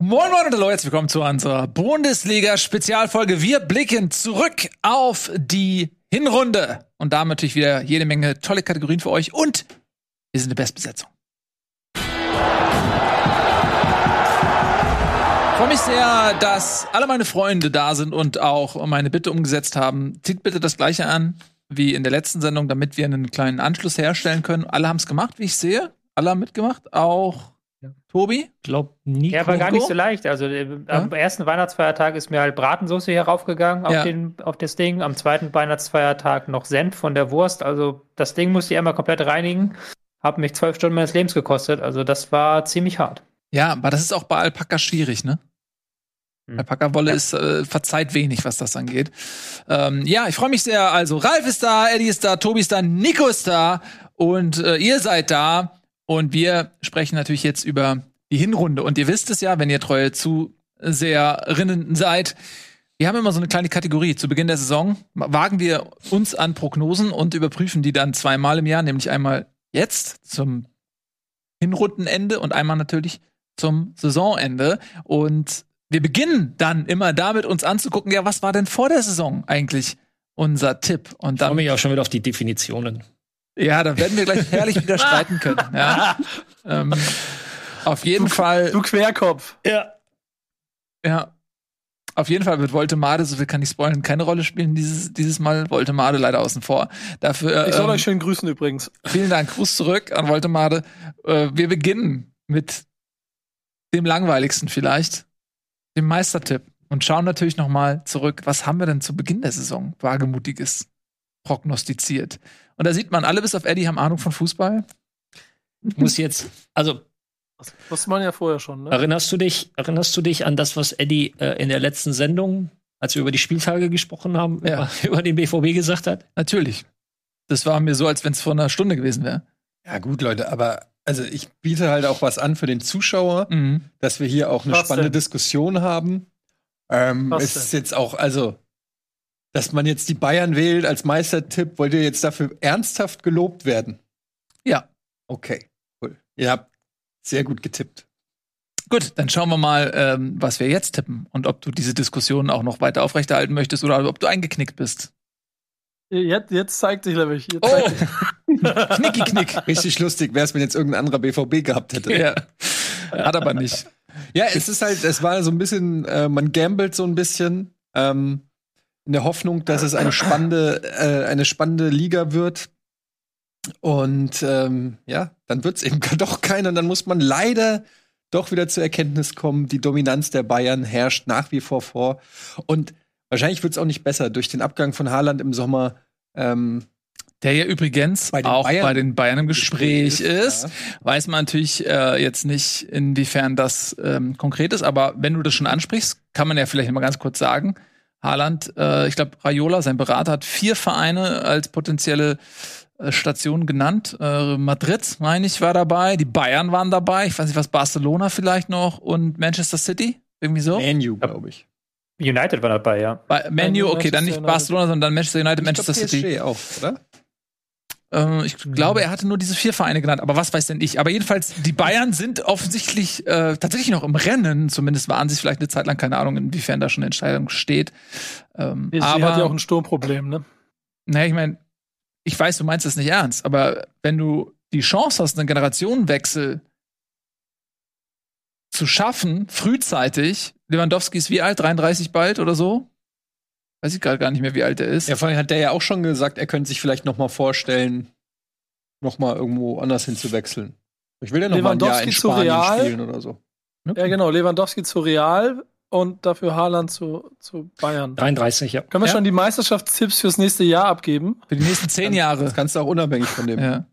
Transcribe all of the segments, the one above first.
Moin Moin und hallo, herzlich willkommen zu unserer Bundesliga-Spezialfolge. Wir blicken zurück auf die Hinrunde und da natürlich wieder jede Menge tolle Kategorien für euch und wir sind eine Bestbesetzung. Ich freue mich sehr, dass alle meine Freunde da sind und auch meine Bitte umgesetzt haben. Zieht bitte das gleiche an wie in der letzten Sendung, damit wir einen kleinen Anschluss herstellen können. Alle haben es gemacht, wie ich sehe. Alle haben mitgemacht, auch ja. Tobi? Glaub nie. Ja, war gar nicht so leicht. Also äh, ja? am ersten Weihnachtsfeiertag ist mir halt Bratensoße hier raufgegangen auf, ja. den, auf das Ding. Am zweiten Weihnachtsfeiertag noch Senf von der Wurst. Also das Ding musste ich einmal komplett reinigen. Hat mich zwölf Stunden meines Lebens gekostet. Also das war ziemlich hart. Ja, aber das ist auch bei Alpaka schwierig, ne? Hm. Alpaka-Wolle ja. ist äh, verzeiht wenig, was das angeht. Ähm, ja, ich freue mich sehr. Also Ralf ist da, Eddie ist da, Tobi ist da, Nico ist da und äh, ihr seid da. Und wir sprechen natürlich jetzt über die Hinrunde. Und ihr wisst es ja, wenn ihr treue Zuseherinnen seid, wir haben immer so eine kleine Kategorie. Zu Beginn der Saison wagen wir uns an Prognosen und überprüfen die dann zweimal im Jahr, nämlich einmal jetzt zum Hinrundenende und einmal natürlich zum Saisonende. Und wir beginnen dann immer damit, uns anzugucken, ja, was war denn vor der Saison eigentlich unser Tipp? Und. Ich freue mich auch schon wieder auf die Definitionen. Ja, da werden wir gleich herrlich wieder streiten können. Ja. ähm, auf jeden du, Fall. Du Querkopf. Ja. Ja. Auf jeden Fall wird Voltemade, so viel kann ich spoilern, keine Rolle spielen dieses, dieses Mal. Voltemade leider außen vor. Dafür, ich soll ähm, euch schön grüßen übrigens. Vielen Dank. Gruß zurück an Voltemade. Äh, wir beginnen mit dem langweiligsten vielleicht, dem Meistertipp. Und schauen natürlich noch mal zurück, was haben wir denn zu Beginn der Saison wagemutiges prognostiziert? Und da sieht man, alle bis auf Eddie haben Ahnung von Fußball. Ich muss jetzt, also. Das wusste man ja vorher schon, ne? Erinnerst du dich, erinnerst du dich an das, was Eddie äh, in der letzten Sendung, als wir über die Spieltage gesprochen haben, ja. über, über den BVB gesagt hat? Natürlich. Das war mir so, als wenn es vor einer Stunde gewesen wäre. Ja, gut, Leute, aber also ich biete halt auch was an für den Zuschauer, mhm. dass wir hier auch eine was spannende denn? Diskussion haben. Ähm, es ist jetzt auch, also dass man jetzt die Bayern wählt als Meistertipp, wollt ihr jetzt dafür ernsthaft gelobt werden? Ja. Okay, cool. Ihr habt sehr gut getippt. Gut, dann schauen wir mal, ähm, was wir jetzt tippen und ob du diese Diskussion auch noch weiter aufrechterhalten möchtest oder ob du eingeknickt bist. Jetzt, jetzt zeigt sich nämlich. Jetzt oh! Knicki Knick. Richtig lustig wäre es, wenn jetzt irgendein anderer BVB gehabt hätte. Ja. Hat aber nicht. Ja, es ist halt, es war so ein bisschen, äh, man gambelt so ein bisschen. Ähm, in der Hoffnung, dass es eine spannende, äh, eine spannende Liga wird. Und ähm, ja, dann wird es eben doch keiner. Und dann muss man leider doch wieder zur Erkenntnis kommen, die Dominanz der Bayern herrscht nach wie vor vor. Und wahrscheinlich wird es auch nicht besser durch den Abgang von Haaland im Sommer. Ähm, der ja übrigens bei auch Bayern bei den Bayern im Gespräch ist, ja. weiß man natürlich äh, jetzt nicht, inwiefern das ähm, konkret ist, aber wenn du das schon ansprichst, kann man ja vielleicht mal ganz kurz sagen, Haaland, äh, ich glaube, Raiola, sein Berater, hat vier Vereine als potenzielle äh, Station genannt. Äh, Madrid, meine ich, war dabei, die Bayern waren dabei, ich weiß nicht was, Barcelona vielleicht noch und Manchester City, irgendwie so. Manu, glaube ich. United war dabei, ja. Bei, Manu, okay, dann nicht Barcelona, sondern Manchester United, ich Manchester glaub, City. auch, oder? Äh, ich mhm. glaube, er hatte nur diese vier Vereine genannt, aber was weiß denn ich? Aber jedenfalls, die Bayern sind offensichtlich äh, tatsächlich noch im Rennen. Zumindest waren sie vielleicht eine Zeit lang, keine Ahnung, inwiefern da schon eine Entscheidung steht. Ähm, sie aber, hat ja auch ein Sturmproblem, ne? Naja, ich meine, ich weiß, du meinst das nicht ernst, aber wenn du die Chance hast, einen Generationenwechsel zu schaffen, frühzeitig, Lewandowski ist wie alt? 33 bald oder so? Weiß ich gerade gar nicht mehr, wie alt er ist. Ja, vor allem hat der ja auch schon gesagt, er könnte sich vielleicht noch mal vorstellen, noch mal irgendwo anders hinzuwechseln. Ich will ja noch mal ein Jahr in Spanien Real. spielen oder so. Ja, genau. Lewandowski zu Real und dafür Haaland zu, zu Bayern. 33, ja. Können wir ja. schon die Meisterschaftstipps fürs nächste Jahr abgeben? Für die nächsten zehn Jahre. Das kannst du auch unabhängig von dem. Ja.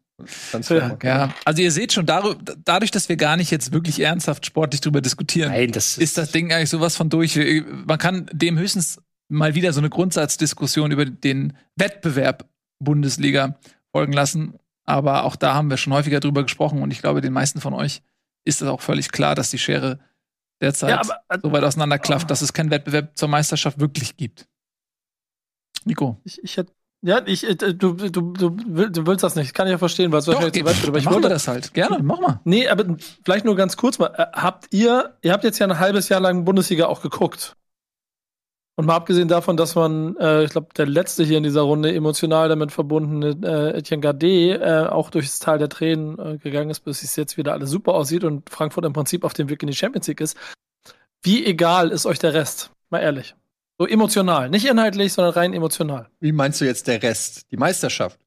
Ja, ja, also ihr seht schon, dadurch, dass wir gar nicht jetzt wirklich ernsthaft sportlich drüber diskutieren, Nein, das ist, ist das Ding eigentlich sowas von durch. Man kann dem höchstens mal wieder so eine Grundsatzdiskussion über den Wettbewerb Bundesliga folgen lassen. Aber auch da haben wir schon häufiger drüber gesprochen und ich glaube, den meisten von euch ist es auch völlig klar, dass die Schere derzeit ja, aber, also, so weit auseinanderklafft, dass es keinen Wettbewerb zur Meisterschaft wirklich gibt. Nico. Ich, ich hätte Ja, ich, äh, du, du, du, du willst das nicht. Kann ich ja verstehen, weil es wahrscheinlich zu weit. Aber ich wollte das halt. Gerne, mach mal. Nee, aber vielleicht nur ganz kurz mal. Äh, habt ihr, ihr habt jetzt ja ein halbes Jahr lang Bundesliga auch geguckt. Und mal abgesehen davon, dass man, äh, ich glaube, der letzte hier in dieser Runde emotional damit verbundene äh, Etienne Gardet äh, auch durchs Tal der Tränen äh, gegangen ist, bis es jetzt wieder alles super aussieht und Frankfurt im Prinzip auf dem Weg in die Champions League ist. Wie egal ist euch der Rest? Mal ehrlich. So emotional. Nicht inhaltlich, sondern rein emotional. Wie meinst du jetzt der Rest? Die Meisterschaft?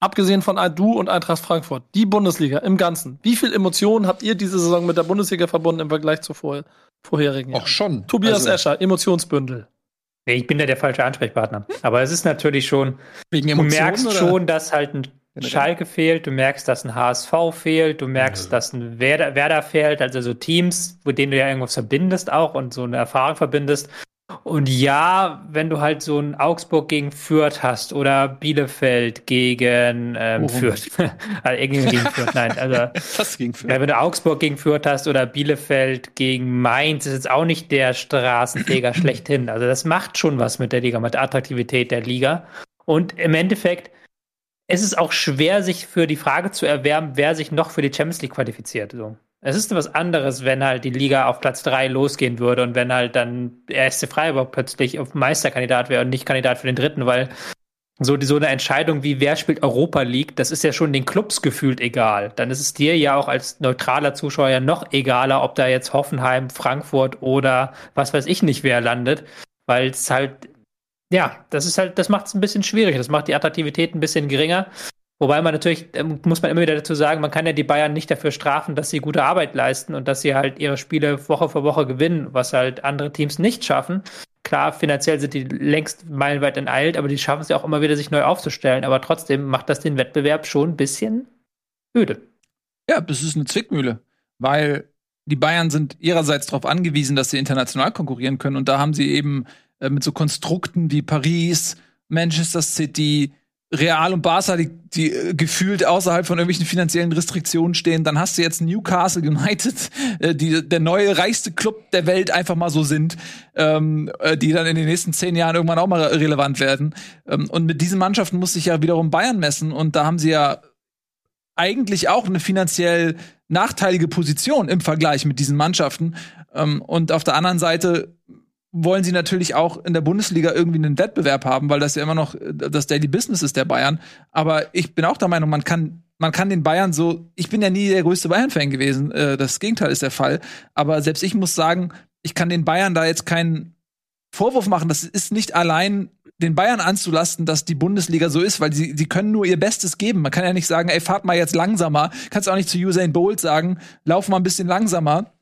Abgesehen von du und Eintracht Frankfurt, die Bundesliga im Ganzen. Wie viel Emotionen habt ihr diese Saison mit der Bundesliga verbunden im Vergleich zu vor vorherigen Jahren? Auch schon. Tobias also, Escher, Emotionsbündel. Nee, ich bin ja der falsche Ansprechpartner. Aber es ist natürlich schon, Wegen Emotionen, du merkst oder? schon, dass halt ein Schalke fehlt, du merkst, dass ein HSV fehlt, du merkst, ja. dass ein Werder, Werder fehlt, also so Teams, mit denen du ja irgendwas verbindest auch und so eine Erfahrung verbindest. Und ja, wenn du halt so ein Augsburg gegen Fürth hast oder Bielefeld gegen ähm, oh. Fürth, also irgendwie gegen Fürth, nein, also Was gegen Fürth? Ja, wenn du Augsburg gegen Fürth hast oder Bielefeld gegen Mainz, ist jetzt auch nicht der Straßenfeger schlechthin. Also das macht schon was mit der Liga, mit der Attraktivität der Liga. Und im Endeffekt ist es auch schwer, sich für die Frage zu erwärmen, wer sich noch für die Champions League qualifiziert. So. Es ist was anderes, wenn halt die Liga auf Platz 3 losgehen würde und wenn halt dann der SC Freiburg plötzlich auf Meisterkandidat wäre und nicht Kandidat für den dritten, weil so, so eine Entscheidung wie wer spielt Europa League, das ist ja schon den Clubs gefühlt egal. Dann ist es dir ja auch als neutraler Zuschauer ja noch egaler, ob da jetzt Hoffenheim, Frankfurt oder was weiß ich nicht wer landet, weil es halt, ja, das ist halt, das macht es ein bisschen schwierig. Das macht die Attraktivität ein bisschen geringer. Wobei man natürlich, muss man immer wieder dazu sagen, man kann ja die Bayern nicht dafür strafen, dass sie gute Arbeit leisten und dass sie halt ihre Spiele Woche für Woche gewinnen, was halt andere Teams nicht schaffen. Klar, finanziell sind die längst meilenweit enteilt, aber die schaffen es ja auch immer wieder, sich neu aufzustellen. Aber trotzdem macht das den Wettbewerb schon ein bisschen öde. Ja, das ist eine Zwickmühle, weil die Bayern sind ihrerseits darauf angewiesen, dass sie international konkurrieren können. Und da haben sie eben äh, mit so Konstrukten wie Paris, Manchester City, Real und Barca, die, die äh, gefühlt außerhalb von irgendwelchen finanziellen Restriktionen stehen, dann hast du jetzt Newcastle United, äh, die der neue reichste Club der Welt einfach mal so sind, ähm, äh, die dann in den nächsten zehn Jahren irgendwann auch mal relevant werden. Ähm, und mit diesen Mannschaften muss sich ja wiederum Bayern messen und da haben sie ja eigentlich auch eine finanziell nachteilige Position im Vergleich mit diesen Mannschaften. Ähm, und auf der anderen Seite wollen sie natürlich auch in der Bundesliga irgendwie einen Wettbewerb haben, weil das ja immer noch äh, das Daily Business ist der Bayern. Aber ich bin auch der Meinung, man kann, man kann den Bayern so, ich bin ja nie der größte Bayern-Fan gewesen, äh, das Gegenteil ist der Fall. Aber selbst ich muss sagen, ich kann den Bayern da jetzt keinen Vorwurf machen. Das ist nicht allein den Bayern anzulasten, dass die Bundesliga so ist, weil sie, sie können nur ihr Bestes geben. Man kann ja nicht sagen, ey, fahrt mal jetzt langsamer. Kannst auch nicht zu Usain Bolt sagen, lauf mal ein bisschen langsamer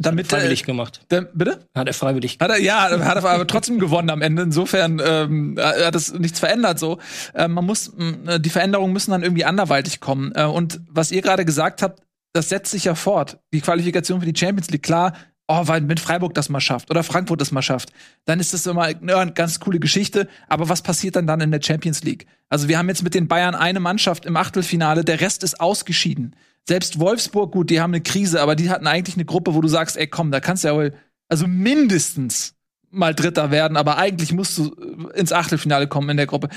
damit hat er freiwillig gemacht. Der, bitte? Hat er freiwillig. Hat er, ja, hat er aber trotzdem gewonnen am Ende. Insofern ähm, hat es nichts verändert. So, äh, man muss, äh, die Veränderungen müssen dann irgendwie anderweitig kommen. Äh, und was ihr gerade gesagt habt, das setzt sich ja fort. Die Qualifikation für die Champions League, klar. Oh, weil wenn Freiburg das mal schafft oder Frankfurt das mal schafft, dann ist das immer ja, eine ganz coole Geschichte. Aber was passiert dann dann in der Champions League? Also wir haben jetzt mit den Bayern eine Mannschaft im Achtelfinale, der Rest ist ausgeschieden. Selbst Wolfsburg, gut, die haben eine Krise, aber die hatten eigentlich eine Gruppe, wo du sagst, ey, komm, da kannst du ja wohl, also mindestens mal Dritter werden, aber eigentlich musst du äh, ins Achtelfinale kommen in der Gruppe.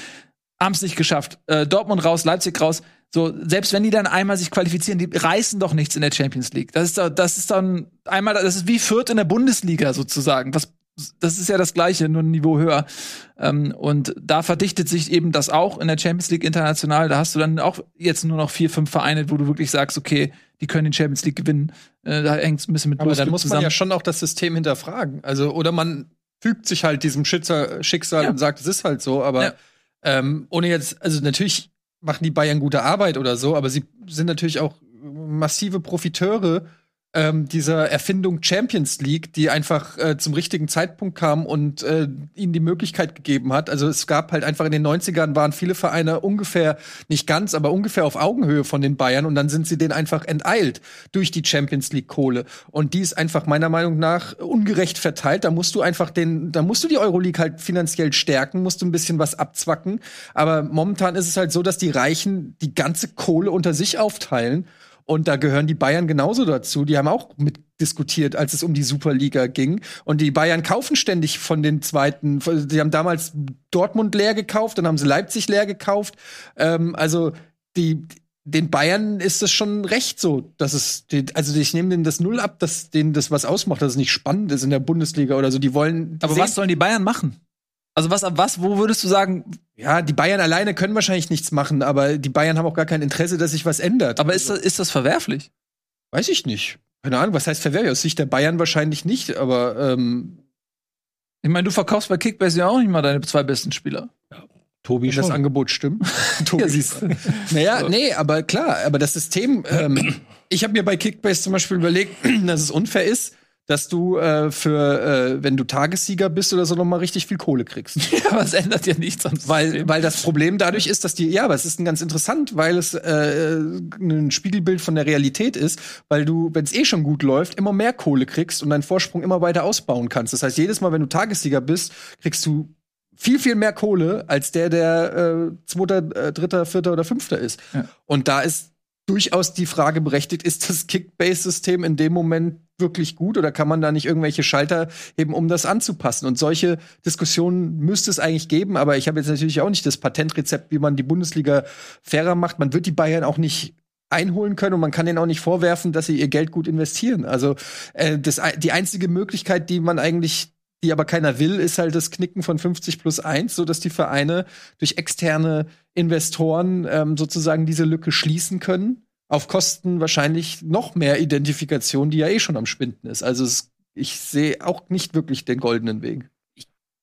Haben es nicht geschafft. Äh, Dortmund raus, Leipzig raus. So, selbst wenn die dann einmal sich qualifizieren, die reißen doch nichts in der Champions League. Das ist, das ist dann einmal, das ist wie Fürth in der Bundesliga sozusagen. Was das ist ja das Gleiche, nur ein Niveau höher. Ähm, und da verdichtet sich eben das auch in der Champions League international. Da hast du dann auch jetzt nur noch vier, fünf Vereine, wo du wirklich sagst, okay, die können die Champions League gewinnen. Äh, da hängt es ein bisschen mit Aber dann muss zusammen. man ja schon auch das System hinterfragen. Also, oder man fügt sich halt diesem Schicksal, Schicksal ja. und sagt, es ist halt so. Aber ja. ähm, ohne jetzt, also natürlich machen die Bayern gute Arbeit oder so, aber sie sind natürlich auch massive Profiteure ähm, dieser Erfindung Champions League, die einfach äh, zum richtigen Zeitpunkt kam und äh, ihnen die Möglichkeit gegeben hat. Also es gab halt einfach in den 90ern waren viele Vereine ungefähr, nicht ganz, aber ungefähr auf Augenhöhe von den Bayern und dann sind sie denen einfach enteilt durch die Champions League Kohle. Und die ist einfach meiner Meinung nach ungerecht verteilt. Da musst du einfach den, da musst du die Euroleague halt finanziell stärken, musst du ein bisschen was abzwacken. Aber momentan ist es halt so, dass die Reichen die ganze Kohle unter sich aufteilen Und da gehören die Bayern genauso dazu. Die haben auch mitdiskutiert, als es um die Superliga ging. Und die Bayern kaufen ständig von den zweiten. Die haben damals Dortmund leer gekauft, dann haben sie Leipzig leer gekauft. Ähm, also die, den Bayern ist es schon recht so, dass es, also ich nehme denen das Null ab, dass denen das was ausmacht, dass es nicht spannend ist in der Bundesliga oder so. Die wollen. Die Aber was sollen die Bayern machen? Also was was, wo würdest du sagen? Ja, die Bayern alleine können wahrscheinlich nichts machen, aber die Bayern haben auch gar kein Interesse, dass sich was ändert. Aber ist das, ist das verwerflich? Weiß ich nicht. Keine Ahnung, was heißt verwerflich? Aus Sicht der Bayern wahrscheinlich nicht, aber ähm, ich meine, du verkaufst bei Kickbase ja auch nicht mal deine zwei besten Spieler. Ja. Tobi Wenn das Angebot stimmt. Tobi. ja, siehst du. Naja, so. nee, aber klar, aber das System, ähm, ich habe mir bei Kickbase zum Beispiel überlegt, dass es unfair ist, dass du äh, für, äh, wenn du Tagessieger bist oder so, noch mal richtig viel Kohle kriegst. Ja, aber es ändert ja nichts am Weil, weil das Problem dadurch ist, dass die, ja, aber es ist ein ganz interessant, weil es äh, ein Spiegelbild von der Realität ist, weil du, wenn es eh schon gut läuft, immer mehr Kohle kriegst und deinen Vorsprung immer weiter ausbauen kannst. Das heißt, jedes Mal, wenn du Tagessieger bist, kriegst du viel, viel mehr Kohle als der, der äh, Zweiter, äh, Dritter, Vierter oder Fünfter ist. Ja. Und da ist durchaus die Frage berechtigt, ist das Kickbase-System in dem Moment wirklich gut oder kann man da nicht irgendwelche Schalter heben, um das anzupassen? Und solche Diskussionen müsste es eigentlich geben, aber ich habe jetzt natürlich auch nicht das Patentrezept, wie man die Bundesliga fairer macht. Man wird die Bayern auch nicht einholen können und man kann denen auch nicht vorwerfen, dass sie ihr Geld gut investieren. Also äh, das, die einzige Möglichkeit, die man eigentlich die aber keiner will, ist halt das Knicken von 50 plus 1, so dass die Vereine durch externe Investoren ähm, sozusagen diese Lücke schließen können. Auf Kosten wahrscheinlich noch mehr Identifikation, die ja eh schon am Schwinden ist. Also es, ich sehe auch nicht wirklich den goldenen Weg.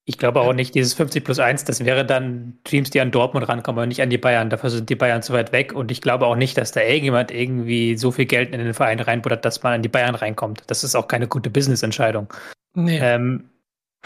Ich, glaube auch nicht, dieses 50 plus 1, das wäre dann Teams, die an Dortmund rankommen, aber nicht an die Bayern. Dafür sind die Bayern zu weit weg. Und ich glaube auch nicht, dass da irgendjemand irgendwie so viel Geld in den Verein reinbuddert, dass man an die Bayern reinkommt. Das ist auch keine gute Business-Entscheidung. Nee. Ähm,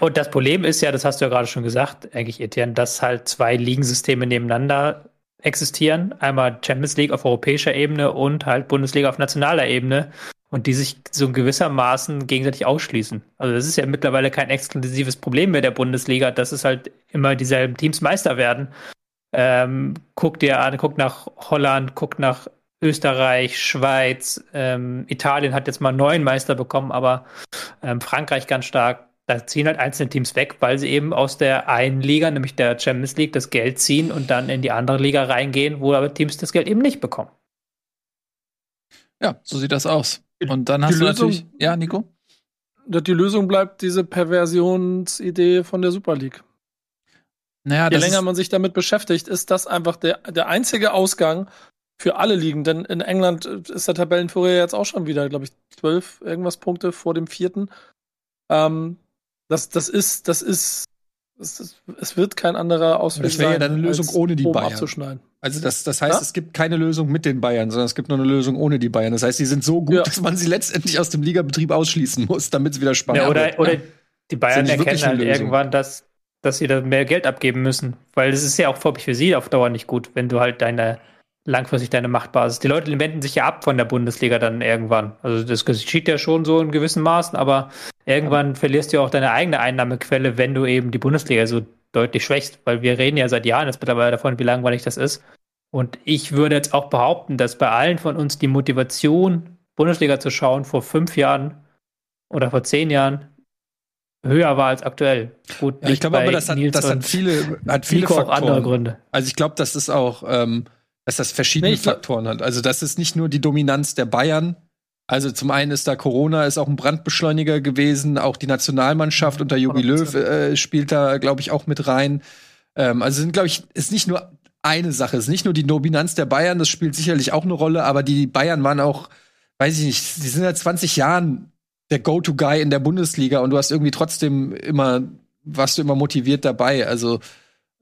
und das Problem ist ja, das hast du ja gerade schon gesagt, eigentlich Etienne, dass halt zwei Ligensysteme nebeneinander existieren. Einmal Champions League auf europäischer Ebene und halt Bundesliga auf nationaler Ebene. Und die sich so gewissermaßen gegenseitig ausschließen. Also das ist ja mittlerweile kein exklusives Problem mehr der Bundesliga, dass es halt immer dieselben Teams Meister werden. Ähm, guck dir an, guck nach Holland, guck nach Österreich, Schweiz, ähm, Italien hat jetzt mal neun Meister bekommen, aber ähm, Frankreich ganz stark da ziehen halt einzelne Teams weg, weil sie eben aus der einen Liga, nämlich der Champions League, das Geld ziehen und dann in die andere Liga reingehen, wo aber Teams das Geld eben nicht bekommen. Ja, so sieht das aus. Und dann hast die du Lösung, natürlich. Ja, Nico? Die Lösung bleibt diese Perversionsidee von der Super League. Naja, Je länger man sich damit beschäftigt, ist das einfach der, der einzige Ausgang für alle Ligen. Denn in England ist der Tabellenführer jetzt auch schon wieder, glaube ich, zwölf irgendwas Punkte vor dem vierten. Ähm, das, das ist, das ist, das ist, es wird kein anderer Ausweg Das wäre ja dann eine Lösung ohne die Bayern. Abzuschneiden. Also das, das heißt, ja? es gibt keine Lösung mit den Bayern, sondern es gibt nur eine Lösung ohne die Bayern. Das heißt, die sind so gut, ja. dass man sie letztendlich aus dem Ligabetrieb ausschließen muss, damit es wieder spannend ja, oder, wird. Oder die Bayern erkennen halt irgendwann, dass, dass sie da mehr Geld abgeben müssen. Weil es ist ja auch für sie auf Dauer nicht gut, wenn du halt deine langfristig deine Machtbasis. Die Leute wenden sich ja ab von der Bundesliga dann irgendwann. Also das geschieht ja schon so in gewissen Maßen, aber irgendwann ja. verlierst du auch deine eigene Einnahmequelle, wenn du eben die Bundesliga so deutlich schwächst, weil wir reden ja seit Jahren jetzt mittlerweile davon, wie langweilig das ist. Und ich würde jetzt auch behaupten, dass bei allen von uns die Motivation, Bundesliga zu schauen, vor fünf Jahren oder vor zehn Jahren höher war als aktuell. Gut, ja, ich glaube aber, das hat, das hat viele, hat viele Faktoren. auch andere Gründe. Also ich glaube, das ist auch ähm, dass das verschiedene nee, Faktoren hat. Also das ist nicht nur die Dominanz der Bayern. Also zum einen ist da Corona ist auch ein Brandbeschleuniger gewesen, auch die Nationalmannschaft unter Jogi Löw äh, spielt da, glaube ich, auch mit rein. Ähm, also sind, glaube ich, ist nicht nur eine Sache, ist nicht nur die Dominanz der Bayern, das spielt sicherlich auch eine Rolle, aber die Bayern waren auch, weiß ich nicht, die sind seit 20 Jahren der Go-to-Guy in der Bundesliga und du hast irgendwie trotzdem immer, warst du immer motiviert dabei. Also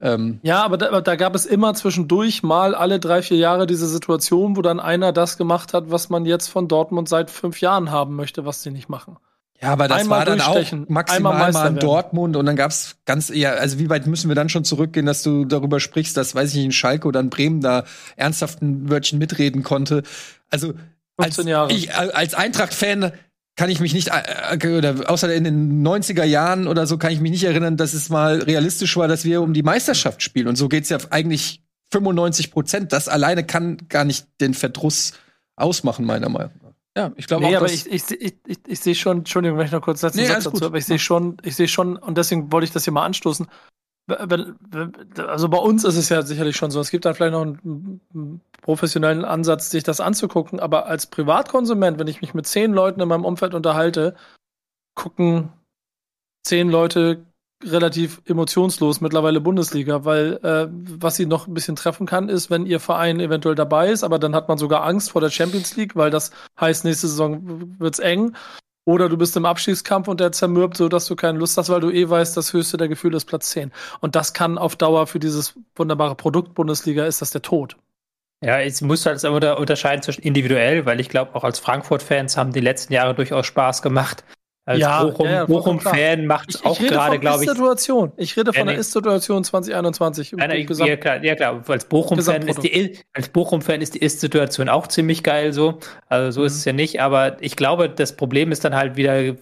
ähm, ja, aber da, da, gab es immer zwischendurch mal alle drei, vier Jahre diese Situation, wo dann einer das gemacht hat, was man jetzt von Dortmund seit fünf Jahren haben möchte, was sie nicht machen. Ja, aber das einmal war dann auch maximal mal in Dortmund und dann gab's ganz eher, also wie weit müssen wir dann schon zurückgehen, dass du darüber sprichst, dass, weiß ich nicht, in Schalke oder in Bremen da ernsthaft ein Wörtchen mitreden konnte. Also als, ich, als Eintracht-Fan kann ich mich nicht, äh, äh, oder außer in den 90er Jahren oder so, kann ich mich nicht erinnern, dass es mal realistisch war, dass wir um die Meisterschaft spielen. Und so geht's ja eigentlich 95 Prozent. Das alleine kann gar nicht den Verdruss ausmachen, meiner Meinung nach. Ja, ich glaube nee, auch, aber ich, ich, ich, ich, ich sehe schon, Entschuldigung, wenn ich noch kurz letzten nee, Satz dazu, aber ich sehe schon, ich sehe schon, und deswegen wollte ich das hier mal anstoßen. Also bei uns ist es ja sicherlich schon so. Es gibt dann vielleicht noch einen professionellen Ansatz, sich das anzugucken, aber als Privatkonsument, wenn ich mich mit zehn Leuten in meinem Umfeld unterhalte, gucken zehn Leute relativ emotionslos mittlerweile Bundesliga, weil äh, was sie noch ein bisschen treffen kann, ist, wenn ihr Verein eventuell dabei ist, aber dann hat man sogar Angst vor der Champions League, weil das heißt, nächste Saison wird's eng. Oder du bist im Abstiegskampf und der zermürbt, so dass du keine Lust hast, weil du eh weißt, das höchste der Gefühle ist Platz 10. Und das kann auf Dauer für dieses wunderbare Produkt Bundesliga ist das der Tod. Ja, es muss halt unterscheiden zwischen individuell, weil ich glaube, auch als Frankfurt-Fans haben die letzten Jahre durchaus Spaß gemacht. Als ja, Bochum, ja, ja, Bochum-Fan macht es auch gerade, glaube ich. Situation. Ich rede von der Ist-Situation 2021. Nein, nein, ja, klar, ja, klar. Als Bochum-Fan ist die, als Bochum-Fan ist die Ist-Situation auch ziemlich geil, so. Also, so mhm. ist es ja nicht. Aber ich glaube, das Problem ist dann halt wieder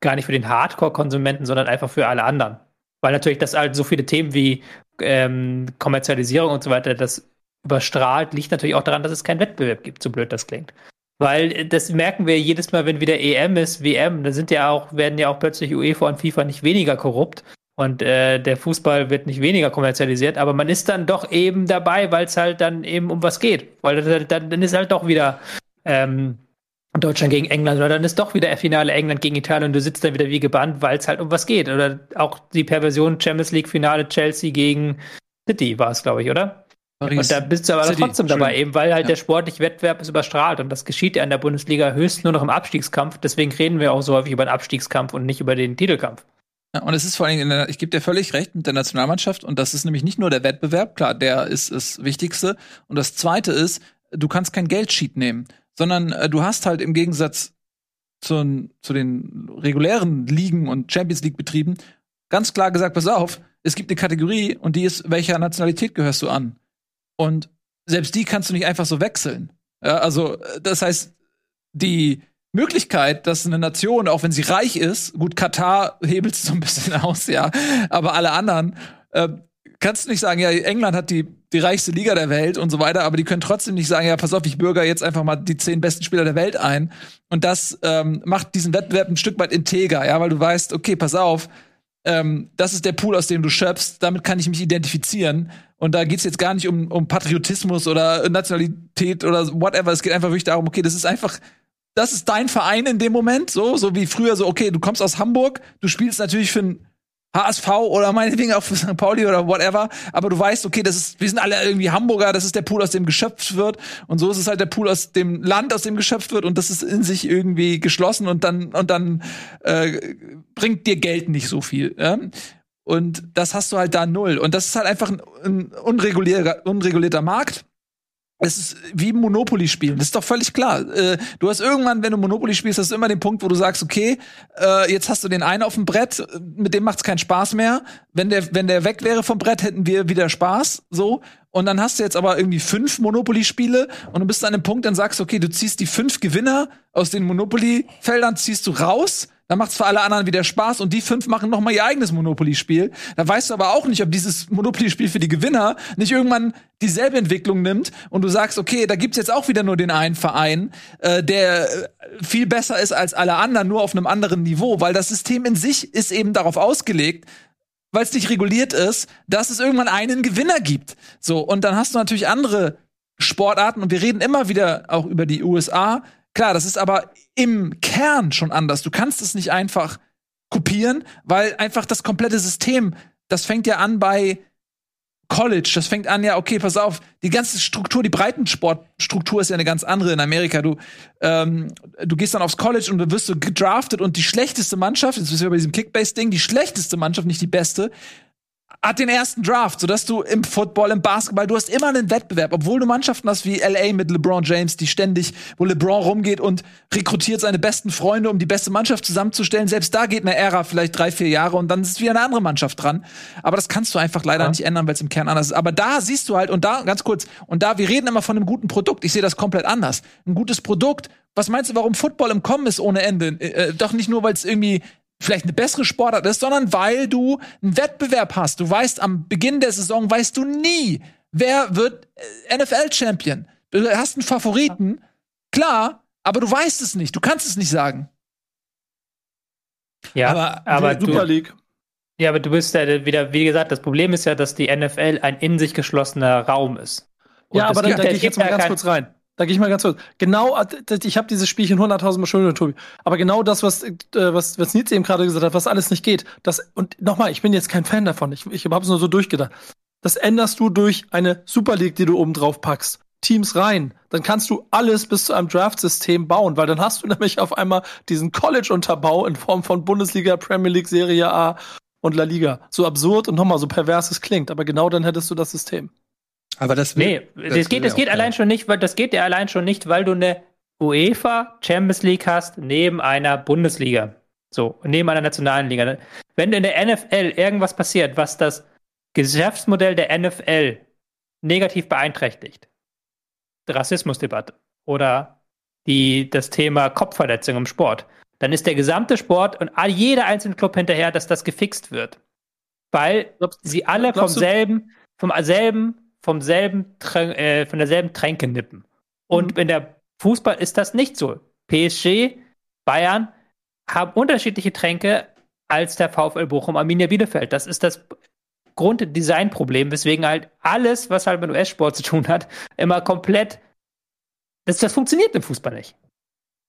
gar nicht für den Hardcore-Konsumenten, sondern einfach für alle anderen. Weil natürlich das halt so viele Themen wie ähm, Kommerzialisierung und so weiter, das überstrahlt, liegt natürlich auch daran, dass es keinen Wettbewerb gibt, so blöd das klingt. Weil äh, das merken wir jedes Mal, wenn wieder EM ist, WM, da sind ja auch, werden ja auch plötzlich UEFA und FIFA nicht weniger korrupt und äh, der Fußball wird nicht weniger kommerzialisiert, aber man ist dann doch eben dabei, weil es halt dann eben um was geht. Weil dann, dann ist halt doch wieder ähm, Deutschland gegen England oder dann ist doch wieder Finale England gegen Italien und du sitzt dann wieder wie gebannt, weil es halt um was geht. Oder auch die Perversion Champions League Finale Chelsea gegen City war es, glaube ich, oder? Paris. Und da bist du aber City. trotzdem dabei, Schön. eben weil halt ja. der sportliche Wettbewerb ist überstrahlt und das geschieht ja in der Bundesliga höchst nur noch im Abstiegskampf. Deswegen reden wir auch so häufig über den Abstiegskampf und nicht über den Titelkampf. Ja, und es ist vor allem, der, ich gebe dir völlig recht mit der Nationalmannschaft und das ist nämlich nicht nur der Wettbewerb, klar, der ist das Wichtigste. Und das Zweite ist, du kannst kein Geldsheet nehmen, sondern äh, du hast halt im Gegensatz zu, zu den regulären Ligen und Champions League Betrieben ganz klar gesagt, pass auf, es gibt eine Kategorie und die ist, welcher Nationalität gehörst du an? Und selbst die kannst du nicht einfach so wechseln. Ja, also, das heißt, die Möglichkeit, dass eine Nation, auch wenn sie reich ist, gut, Katar hebelt es so ein bisschen aus, ja, aber alle anderen, äh, kannst du nicht sagen, ja, England hat die, die reichste Liga der Welt und so weiter, aber die können trotzdem nicht sagen, ja, pass auf, ich bürger jetzt einfach mal die zehn besten Spieler der Welt ein. Und das ähm, macht diesen Wettbewerb ein Stück weit integer, ja, weil du weißt, okay, pass auf, ähm, das ist der Pool, aus dem du schöpfst, damit kann ich mich identifizieren. Und da geht's jetzt gar nicht um, um Patriotismus oder Nationalität oder whatever. Es geht einfach wirklich darum, okay, das ist einfach, das ist dein Verein in dem Moment, so, so wie früher, so, okay, du kommst aus Hamburg, du spielst natürlich für ein HSV oder meinetwegen auch St. Pauli oder whatever, aber du weißt, okay, das ist, wir sind alle irgendwie Hamburger, das ist der Pool, aus dem geschöpft wird und so ist es halt der Pool aus dem Land, aus dem geschöpft wird und das ist in sich irgendwie geschlossen und dann und dann äh, bringt dir Geld nicht so viel. Ja? Und das hast du halt da null und das ist halt einfach ein, ein unregulierter, unregulierter Markt es ist wie Monopoly spielen. Das ist doch völlig klar. Äh, du hast irgendwann, wenn du Monopoly spielst, hast du immer den Punkt, wo du sagst, okay, äh, jetzt hast du den einen auf dem Brett, mit dem macht's keinen Spaß mehr. Wenn der, wenn der weg wäre vom Brett, hätten wir wieder Spaß, so. Und dann hast du jetzt aber irgendwie fünf Monopoly-Spiele und du bist an einem Punkt, dann sagst du, okay, du ziehst die fünf Gewinner aus den Monopoly-Feldern, ziehst du raus dann macht's für alle anderen wieder Spaß und die fünf machen noch mal ihr eigenes Monopoly-Spiel. Da weißt du aber auch nicht, ob dieses Monopoly-Spiel für die Gewinner nicht irgendwann dieselbe Entwicklung nimmt und du sagst, okay, da gibt's jetzt auch wieder nur den einen Verein, äh, der äh, viel besser ist als alle anderen, nur auf einem anderen Niveau, weil das System in sich ist eben darauf ausgelegt, weil es nicht reguliert ist, dass es irgendwann einen Gewinner gibt. So und dann hast du natürlich andere Sportarten und wir reden immer wieder auch über die USA, Klar, das ist aber im Kern schon anders. Du kannst es nicht einfach kopieren, weil einfach das komplette System, das fängt ja an bei College, das fängt an, ja, okay, pass auf, die ganze Struktur, die Breitensportstruktur ist ja eine ganz andere in Amerika. Du, ähm, du gehst dann aufs College und du wirst so gedraftet und die schlechteste Mannschaft, jetzt bist du bei diesem Kickbase-Ding, die schlechteste Mannschaft, nicht die beste, hat den ersten Draft, sodass du im Football, im Basketball, du hast immer einen Wettbewerb, obwohl du Mannschaften hast wie LA mit LeBron James, die ständig, wo LeBron rumgeht und rekrutiert seine besten Freunde, um die beste Mannschaft zusammenzustellen. Selbst da geht eine Ära vielleicht drei, vier Jahre und dann ist wieder eine andere Mannschaft dran. Aber das kannst du einfach leider ja. nicht ändern, weil es im Kern anders ist. Aber da siehst du halt, und da, ganz kurz, und da, wir reden immer von einem guten Produkt. Ich sehe das komplett anders. Ein gutes Produkt, was meinst du, warum Football im Kommen ist ohne Ende? Äh, doch nicht nur, weil es irgendwie vielleicht eine bessere Sportart ist, sondern weil du einen Wettbewerb hast. Du weißt, am Beginn der Saison weißt du nie, wer wird äh, NFL-Champion. Du hast einen Favoriten. klar, aber du weißt es nicht. Du kannst es nicht sagen. Ja, aber, aber du, Super League. Ja, aber du bist ja wieder, wie gesagt, das Problem ist ja, dass die NFL ein in sich geschlossener Raum ist. Und ja, aber da, da gehe ich jetzt mal ganz kurz rein. Da gehe ich mal ganz kurz. Genau, ich habe dieses Spielchen 100.000 Mal schon Tobi. Aber genau das, was, äh, was, was Nietzsche eben gerade gesagt hat, was alles nicht geht, das, und nochmal, ich bin jetzt kein Fan davon. Ich, ich habe es nur so durchgedacht. Das änderst du durch eine Super League, die du oben drauf packst. Teams rein. Dann kannst du alles bis zu einem Draft-System bauen, weil dann hast du nämlich auf einmal diesen College-Unterbau in Form von Bundesliga, Premier League, Serie A und La Liga. So absurd und nochmal so pervers es klingt, aber genau dann hättest du das System. Aber das will, Nee, das, das geht, das geht allein schon nicht, weil das geht ja allein schon nicht, weil du eine UEFA Champions League hast neben einer Bundesliga. So, neben einer nationalen Liga. Wenn in der NFL irgendwas passiert, was das Geschäftsmodell der NFL negativ beeinträchtigt, Rassismusdebatte oder die, das Thema Kopfverletzung im Sport, dann ist der gesamte Sport und jeder einzelne Club hinterher, dass das gefixt wird. Weil glaubst, sie alle vom selben, vom selben, vom selben, äh, von derselben Tränke nippen. Und mhm. in der Fußball ist das nicht so. PSG, Bayern haben unterschiedliche Tränke als der VfL Bochum Arminia Bielefeld. Das ist das Grunddesignproblem, weswegen halt alles, was halt mit US-Sport zu tun hat, immer komplett. Das, das funktioniert im Fußball nicht.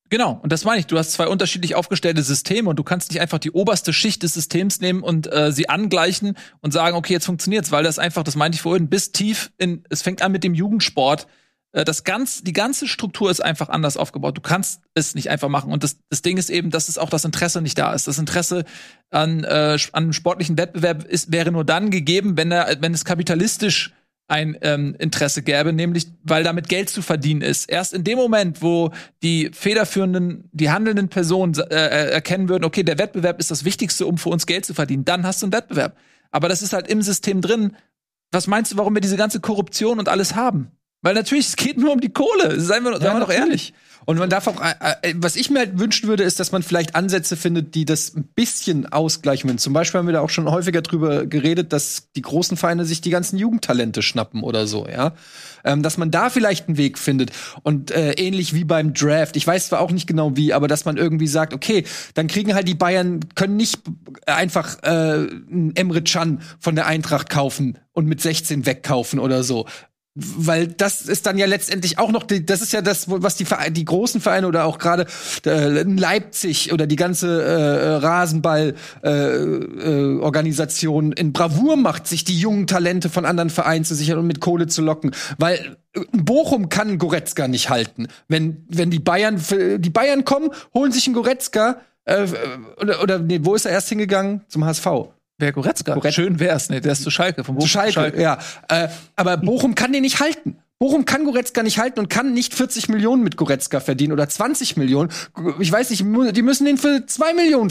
Genau, und das meine ich. Du hast zwei unterschiedlich aufgestellte Systeme und du kannst nicht einfach die oberste Schicht des Systems nehmen und äh, sie angleichen und sagen, okay, jetzt funktioniert's, weil das einfach, das meinte ich vorhin, bis tief in, es fängt an mit dem Jugendsport. Äh, das ganz, die ganze Struktur ist einfach anders aufgebaut. Du kannst es nicht einfach machen. Und das, das Ding ist eben, dass es auch das Interesse nicht da ist. Das Interesse an, äh, an sportlichen Wettbewerb ist, wäre nur dann gegeben, wenn er, wenn es kapitalistisch ein ähm, Interesse gäbe, nämlich weil damit Geld zu verdienen ist. Erst in dem Moment, wo die federführenden, die handelnden Personen äh, äh, erkennen würden, okay, der Wettbewerb ist das Wichtigste, um für uns Geld zu verdienen, dann hast du einen Wettbewerb. Aber das ist halt im System drin. Was meinst du, warum wir diese ganze Korruption und alles haben? Weil natürlich, es geht nur um die Kohle. Seien wir, seien wir doch ehrlich. Und man darf auch, äh, äh, was ich mir halt wünschen würde, ist, dass man vielleicht Ansätze findet, die das ein bisschen ausgleichen Zum Beispiel haben wir da auch schon häufiger drüber geredet, dass die großen Vereine sich die ganzen Jugendtalente schnappen oder so, ja. Ähm, dass man da vielleicht einen Weg findet. Und äh, ähnlich wie beim Draft. Ich weiß zwar auch nicht genau wie, aber dass man irgendwie sagt, okay, dann kriegen halt die Bayern, können nicht einfach äh, Emre Can von der Eintracht kaufen und mit 16 wegkaufen oder so weil das ist dann ja letztendlich auch noch, die, das ist ja das, was die, Vereine, die großen Vereine oder auch gerade äh, Leipzig oder die ganze äh, Rasenball-Organisation äh, äh, in Bravour macht, sich die jungen Talente von anderen Vereinen zu sichern und mit Kohle zu locken, weil äh, Bochum kann Goretzka nicht halten. Wenn wenn die Bayern die Bayern kommen, holen sich einen Goretzka äh, oder, oder nee, wo ist er erst hingegangen zum HSV? Wer Goretzka? Goretzka. Schön wär's, ne? Der ist zu Schalke. Vom Bochum zu Schalke, Schalke. ja. Äh, aber Bochum kann den nicht halten. Bochum kann Goretzka nicht halten und kann nicht 40 Millionen mit Goretzka verdienen oder 20 Millionen. Ich weiß nicht, die müssen den für 2 Millionen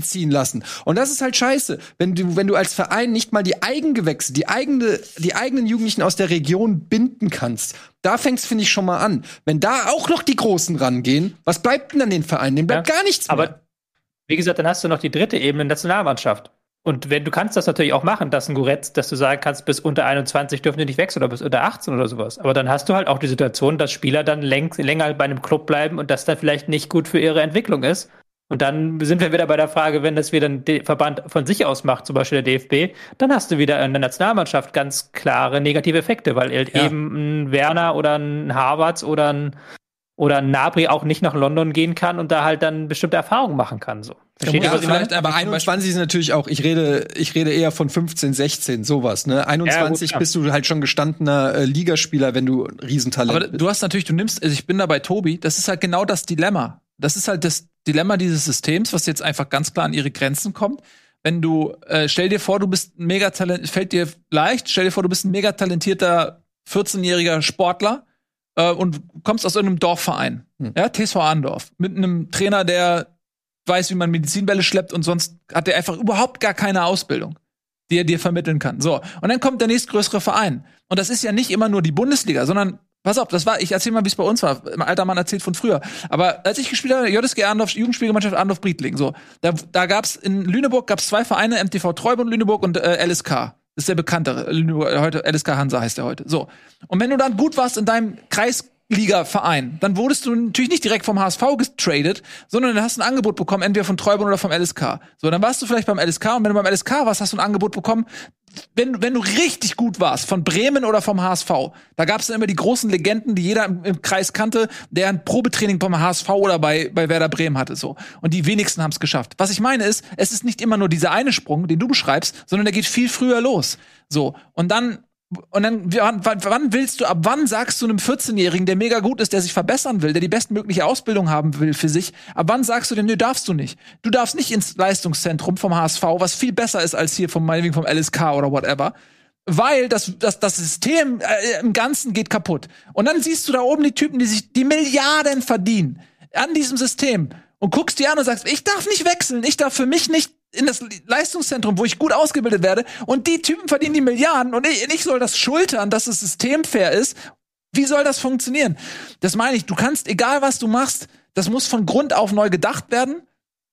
ziehen lassen. Und das ist halt scheiße. Wenn du, wenn du als Verein nicht mal die Eigengewächse, die eigene, die eigenen Jugendlichen aus der Region binden kannst, da fängt's, finde ich, schon mal an. Wenn da auch noch die Großen rangehen, was bleibt denn an den Vereinen? Dem bleibt ja, gar nichts mehr. Aber wie gesagt, dann hast du noch die dritte Ebene Nationalmannschaft. Und wenn du kannst das natürlich auch machen, dass ein Goretz, dass du sagen kannst, bis unter 21 dürfen die nicht wechseln oder bis unter 18 oder sowas. Aber dann hast du halt auch die Situation, dass Spieler dann läng länger bei einem Club bleiben und das dann vielleicht nicht gut für ihre Entwicklung ist. Und dann sind wir wieder bei der Frage, wenn das wieder ein Verband von sich aus macht, zum Beispiel der DFB, dann hast du wieder in der Nationalmannschaft ganz klare negative Effekte, weil ja. eben ein Werner oder ein Harvards oder ein oder Nabri auch nicht nach London gehen kann und da halt dann bestimmte Erfahrungen machen kann. So. Versteht ja, ihr, was ich meine? Aber 21 ist natürlich auch, ich rede, ich rede eher von 15, 16, sowas, ne? 21 ja, gut, bist du halt schon gestandener äh, Ligaspieler, wenn du Riesentalent Aber bist. du hast natürlich, du nimmst, also ich bin da bei Tobi, das ist halt genau das Dilemma. Das ist halt das Dilemma dieses Systems, was jetzt einfach ganz klar an ihre Grenzen kommt. Wenn du, äh, stell dir vor, du bist ein mega talent, fällt dir leicht, stell dir vor, du bist ein mega talentierter 14-jähriger Sportler, äh, und kommst aus irgendeinem Dorfverein, hm. ja, TSV Arndorf, mit einem Trainer, der weiß, wie man Medizinbälle schleppt und sonst hat er einfach überhaupt gar keine Ausbildung, die er dir vermitteln kann. So, und dann kommt der nächstgrößere Verein. Und das ist ja nicht immer nur die Bundesliga, sondern Pass auf, das war, ich erzähl mal, wie es bei uns war. Ein alter Mann erzählt von früher. Aber als ich gespielt habe, JSG Arndorf, Jugendspielgemeinschaft Arndorf Briedling, so, da, da gab's in Lüneburg gab's zwei Vereine, MTV Treubund Lüneburg und äh, LSK. Das ist der bekanntere. Heute LSK Hansa heißt er heute. So. Und wenn du dann gut warst in deinem Kreis Drittliga-Verein, dann wurdest du natürlich nicht direkt vom HSV getradet, sondern dann hast du ein Angebot bekommen, entweder von Treuborn oder vom LSK. So, dann warst du vielleicht beim LSK und wenn du beim LSK warst, hast du ein Angebot bekommen, wenn, wenn du richtig gut warst, von Bremen oder vom HSV, da gab es dann immer die großen Legenden, die jeder im, im, Kreis kannte, der ein Probetraining beim HSV oder bei, bei Werder Bremen hatte. so. Und die wenigsten haben es geschafft. Was ich meine ist, es ist nicht immer nur dieser eine Sprung, den du beschreibst, sondern der geht viel früher los. So. Und dann und dann, wann, willst du, ab wann sagst du einem 14-Jährigen, der mega gut ist, der sich verbessern will, der die bestmögliche Ausbildung haben will für sich, ab wann sagst du denn, nö, darfst du nicht. Du darfst nicht ins Leistungszentrum vom HSV, was viel besser ist als hier vom, meinetwegen vom LSK oder whatever. Weil das, das, das System äh, im Ganzen geht kaputt. Und dann siehst du da oben die Typen, die sich die Milliarden verdienen an diesem System und guckst dir an und sagst, ich darf nicht wechseln, ich darf für mich nicht in das Leistungszentrum, wo ich gut ausgebildet werde und die Typen verdienen die Milliarden und ich, ich soll das schultern, dass das System fair ist. Wie soll das funktionieren? Das meine ich, du kannst, egal was du machst, das muss von Grund auf neu gedacht werden.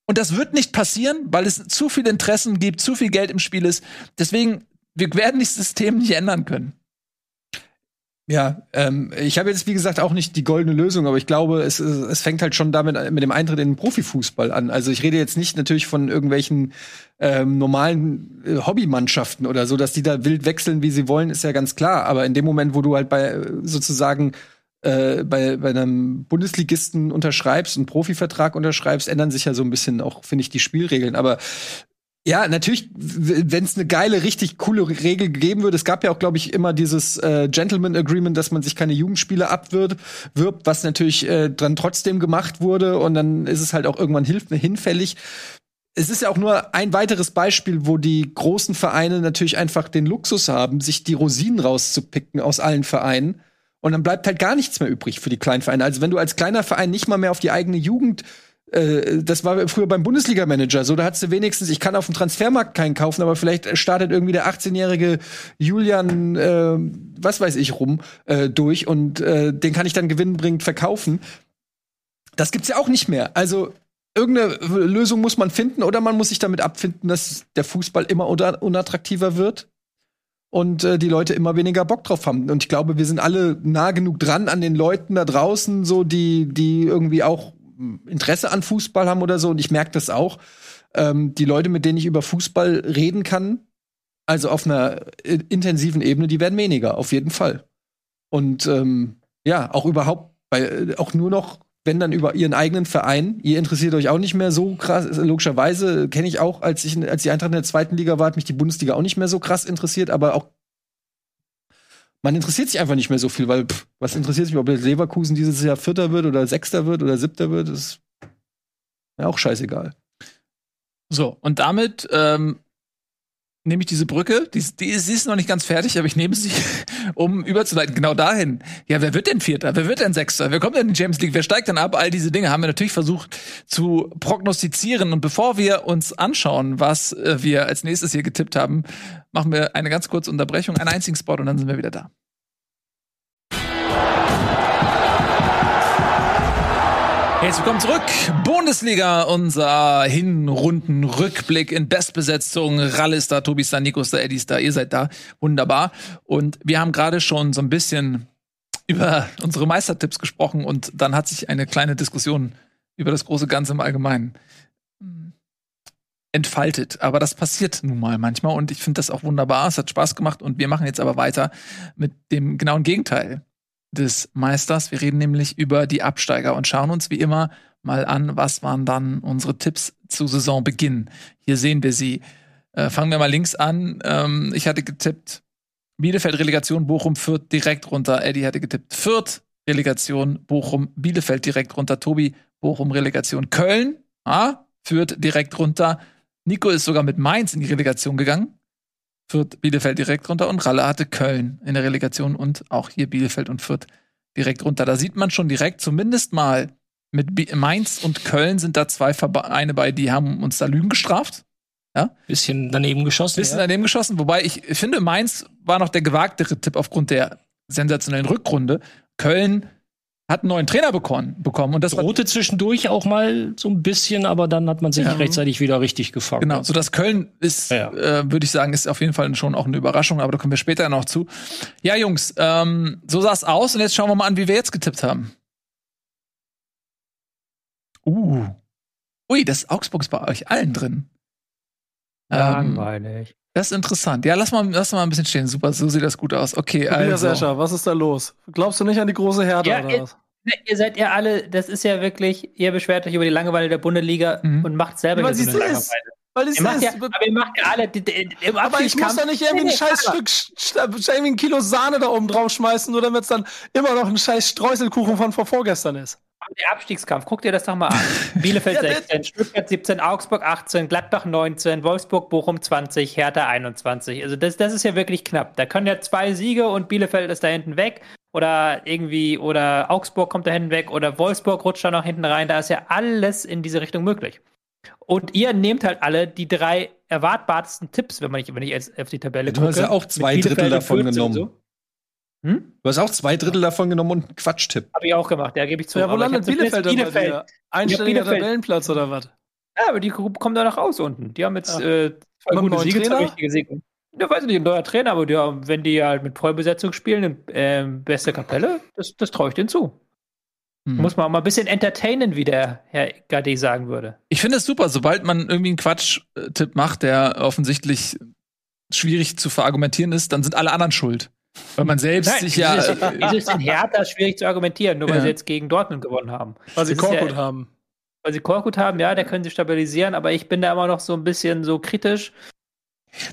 Und das wird nicht passieren, weil es zu viele Interessen gibt, zu viel Geld im Spiel ist. Deswegen, wir werden das System nicht ändern können. Ja, ähm, ich habe jetzt wie gesagt auch nicht die goldene Lösung, aber ich glaube, es, es fängt halt schon damit mit dem Eintritt in den Profifußball an. Also ich rede jetzt nicht natürlich von irgendwelchen ähm, normalen äh, Hobbymannschaften oder so, dass die da wild wechseln, wie sie wollen, ist ja ganz klar. Aber in dem Moment, wo du halt bei äh, sozusagen äh, bei, bei einem Bundesligisten unterschreibst, einen Profivertrag unterschreibst, ändern sich ja so ein bisschen auch, finde ich, die Spielregeln. Aber ja, natürlich, wenn es eine geile, richtig coole Regel gegeben würde. Es gab ja auch, glaube ich, immer dieses äh, Gentleman Agreement, dass man sich keine Jugendspiele abwirbt, wirbt, was natürlich äh, dann trotzdem gemacht wurde und dann ist es halt auch irgendwann hinfällig. Es ist ja auch nur ein weiteres Beispiel, wo die großen Vereine natürlich einfach den Luxus haben, sich die Rosinen rauszupicken aus allen Vereinen. Und dann bleibt halt gar nichts mehr übrig für die kleinen Vereine. Also wenn du als kleiner Verein nicht mal mehr auf die eigene Jugend äh, das war früher beim Bundesliga-Manager so, da hattest du wenigstens, ich kann auf dem Transfermarkt keinen kaufen, aber vielleicht startet irgendwie der 18-jährige Julian, äh, was weiß ich, rum äh, durch und äh, den kann ich dann gewinnbringend verkaufen. Das gibt's ja auch nicht mehr. Also irgendeine Lösung muss man finden oder man muss sich damit abfinden, dass der Fußball immer unattraktiver wird und äh, die Leute immer weniger Bock drauf haben. Und ich glaube, wir sind alle nah genug dran an den Leuten da draußen, so die, die irgendwie auch Interesse an Fußball haben oder so. Und ich merke das auch. Ähm, die Leute, mit denen ich über Fußball reden kann, also auf einer intensiven Ebene, die werden weniger, auf jeden Fall. Und ähm, ja, auch überhaupt, bei, auch nur noch, wenn dann über ihren eigenen Verein, ihr interessiert euch auch nicht mehr so krass, logischerweise kenne ich auch, als ich, als die Eintracht in der zweiten Liga war, hat mich die Bundesliga auch nicht mehr so krass interessiert, aber auch man interessiert sich einfach nicht mehr so viel, weil pff, was interessiert sich, ob Leverkusen dieses Jahr Vierter wird oder Sechster wird oder Siebter wird, ist ja auch scheißegal. So, und damit ähm, nehme ich diese Brücke, die, die, sie ist noch nicht ganz fertig, aber ich nehme sie, um überzuleiten, genau dahin. Ja, wer wird denn Vierter? Wer wird denn Sechster? Wer kommt denn in die Champions League? Wer steigt dann ab? All diese Dinge haben wir natürlich versucht zu prognostizieren. Und bevor wir uns anschauen, was äh, wir als nächstes hier getippt haben, machen wir eine ganz kurze Unterbrechung, einen einzigen Spot und dann sind wir wieder da. Herzlich willkommen zurück. Bundesliga, unser Hinrunden-Rückblick in Bestbesetzung. Ralle ist da, Tobi ist da, Nico ist da, Eddie ist da, ihr seid da. Wunderbar. Und wir haben gerade schon so ein bisschen über unsere Meistertipps gesprochen und dann hat sich eine kleine Diskussion über das große Ganze im Allgemeinen entfaltet. Aber das passiert nun mal manchmal und ich finde das auch wunderbar. Es hat Spaß gemacht und wir machen jetzt aber weiter mit dem genauen Gegenteil des Meisters. Wir reden nämlich über die Absteiger und schauen uns wie immer mal an, was waren dann unsere Tipps zu Saisonbeginn. Hier sehen wir sie. Äh, fangen wir mal links an. Ähm, ich hatte getippt Bielefeld Relegation, Bochum Fürth direkt runter. Eddie hatte getippt Fürth Relegation, Bochum Bielefeld direkt runter. Tobi Bochum Relegation Köln, ah, Fürth direkt runter. Nico ist sogar mit Mainz in die Relegation gegangen. Fürth, Bielefeld direkt runter und Ralle hatte Köln in der Relegation und auch hier Bielefeld und Fürth direkt runter. Da sieht man schon direkt, zumindest mal mit Mainz und Köln sind da zwei Vereine bei, die haben uns da Lügen gestraft. Ja? Bisschen daneben geschossen. Bisschen ja. daneben geschossen, wobei ich finde, Mainz war noch der gewagtere Tipp aufgrund der sensationellen Rückrunde. Köln hat einen neuen Trainer bekommen, bekommen und das drohte zwischendurch auch mal so ein bisschen, aber dann hat man sich ja. rechtzeitig wieder richtig gefangen. Genau, so dass Köln ist, ja. äh, würde ich sagen, ist auf jeden Fall schon auch eine Überraschung, aber da kommen wir später noch zu. Ja, Jungs, ähm, so sah es aus und jetzt schauen wir mal an, wie wir jetzt getippt haben. Uh. Ui, das Augsburg ist bei euch allen drin. Langweilig. Das ist interessant. Ja, lass mal, lass mal ein bisschen stehen. Super, so sieht das gut aus. Okay, also. Escher, was ist da los? Glaubst du nicht an die große Härte ja, oder was? Ihr seid ja alle, das ist ja wirklich, ihr beschwert euch über die Langeweile der Bundesliga mhm. und macht selber ja, so eine Langeweile. Weil es ist. Ja, aber ihr macht ja alle die, die, im Aber ich muss doch nicht irgendwie ein scheiß Stück, irgendwie ein Kilo Sahne da oben drauf schmeißen, nur damit es dann immer noch ein scheiß Streuselkuchen von vor vorgestern ist. Der Abstiegskampf, guck dir das doch mal an. Bielefeld 16, Stuttgart 17, Augsburg 18, Gladbach 19, Wolfsburg, Bochum 20, Hertha 21. Also das, das ist ja wirklich knapp. Da können ja zwei Siege und Bielefeld ist da hinten weg. Oder irgendwie, oder Augsburg kommt da hinten weg, oder Wolfsburg rutscht da noch hinten rein. Da ist ja alles in diese Richtung möglich. Und ihr nehmt halt alle die drei erwartbarsten Tipps, wenn, man nicht, wenn ich jetzt auf die Tabelle gucke. Du hast ja auch zwei Drittel davon genommen. So. Hm? Du hast auch zwei Drittel davon genommen und einen Quatschtipp. Habe ich auch gemacht, ja, gebe ich zu. Ja, wo landet Bielefeld dann Bielefeld. Einstelliger Tabellenplatz oder was? Ja, aber die kommen da noch raus unten. Die haben jetzt ja. äh, zwei gute Siege, zwei richtige Siege. Ja, weiß ich nicht, ein neuer Trainer, aber die, wenn die halt mit Vollbesetzung spielen, äh, beste Kapelle, das, das traue ich denen zu. Hm. Muss man auch mal ein bisschen entertainen, wie der Herr Gadi sagen würde. Ich finde es super, sobald man irgendwie einen Quatsch-Tipp macht, der offensichtlich schwierig zu verargumentieren ist, dann sind alle anderen schuld. Weil man selbst Nein, sich ja. Wieso ist denn Hertha schwierig zu argumentieren, nur weil ja. sie jetzt gegen Dortmund gewonnen haben? Weil sie Korkut ja, haben. Weil sie Korkut haben, ja, der können sie stabilisieren, aber ich bin da immer noch so ein bisschen so kritisch.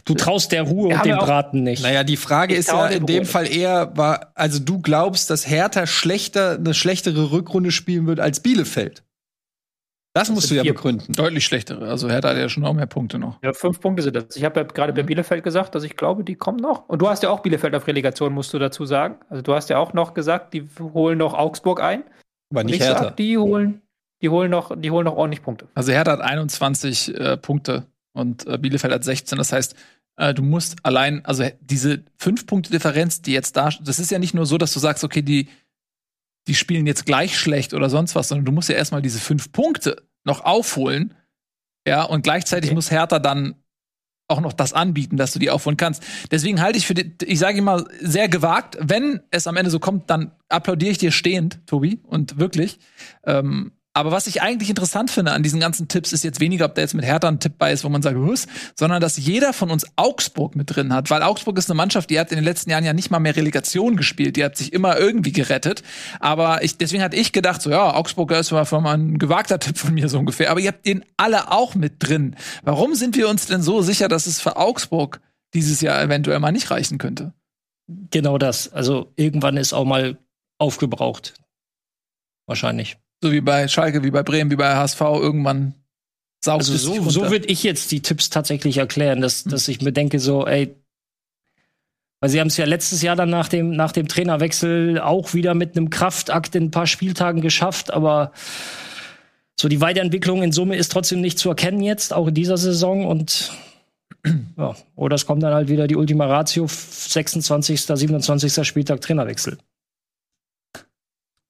Du traust der Ruhe und dem Braten nicht. Naja, die Frage ist ja in dem Fall eher, war, also du glaubst, dass Hertha schlechter, eine schlechtere Rückrunde spielen wird als Bielefeld. Das, das musst du ja begründen. Deutlich schlechtere. Also Hertha hat ja schon auch mehr Punkte noch. Ja, fünf Punkte sind das. Ich habe ja gerade bei mhm. Bielefeld gesagt, dass ich glaube, die kommen noch. Und du hast ja auch Bielefeld auf Relegation, musst du dazu sagen. Also du hast ja auch noch gesagt, die holen noch Augsburg ein. Aber nicht Hertha. Sag, die holen, die holen noch, die holen noch ordentlich Punkte. Also Hertha hat 21 äh, Punkte und äh, Bielefeld hat 16. Das heißt, äh, du musst allein, also diese fünf Punkte Differenz, die jetzt da, das ist ja nicht nur so, dass du sagst, okay, die die spielen jetzt gleich schlecht oder sonst was, sondern du musst ja erstmal diese fünf Punkte noch aufholen. Ja, und gleichzeitig okay. muss Hertha dann auch noch das anbieten, dass du die aufholen kannst. Deswegen halte ich für die, ich sage immer, sehr gewagt. Wenn es am Ende so kommt, dann applaudiere ich dir stehend, Tobi, und wirklich. Ähm, aber was ich eigentlich interessant finde an diesen ganzen Tipps, ist jetzt weniger, ob da jetzt mit Hertha ein Tipp bei ist, wo man sagt, Hus, sondern dass jeder von uns Augsburg mit drin hat. Weil Augsburg ist eine Mannschaft, die hat in den letzten Jahren ja nicht mal mehr Relegation gespielt. Die hat sich immer irgendwie gerettet. Aber ich, deswegen hatte ich gedacht, so ja, Augsburg ist mal ein gewagter Tipp von mir so ungefähr. Aber ihr habt den alle auch mit drin. Warum sind wir uns denn so sicher, dass es für Augsburg dieses Jahr eventuell mal nicht reichen könnte? Genau das. Also irgendwann ist auch mal aufgebraucht. Wahrscheinlich. So wie bei Schalke, wie bei Bremen, wie bei HSV irgendwann saugt also so, so würde ich jetzt die Tipps tatsächlich erklären, dass, dass ich mir denke, so, ey, weil sie haben es ja letztes Jahr dann nach dem, nach dem Trainerwechsel auch wieder mit einem Kraftakt in ein paar Spieltagen geschafft, aber so die Weiterentwicklung in Summe ist trotzdem nicht zu erkennen jetzt, auch in dieser Saison und ja, oder es kommt dann halt wieder die Ultima Ratio, 26., 27. Spieltag Trainerwechsel.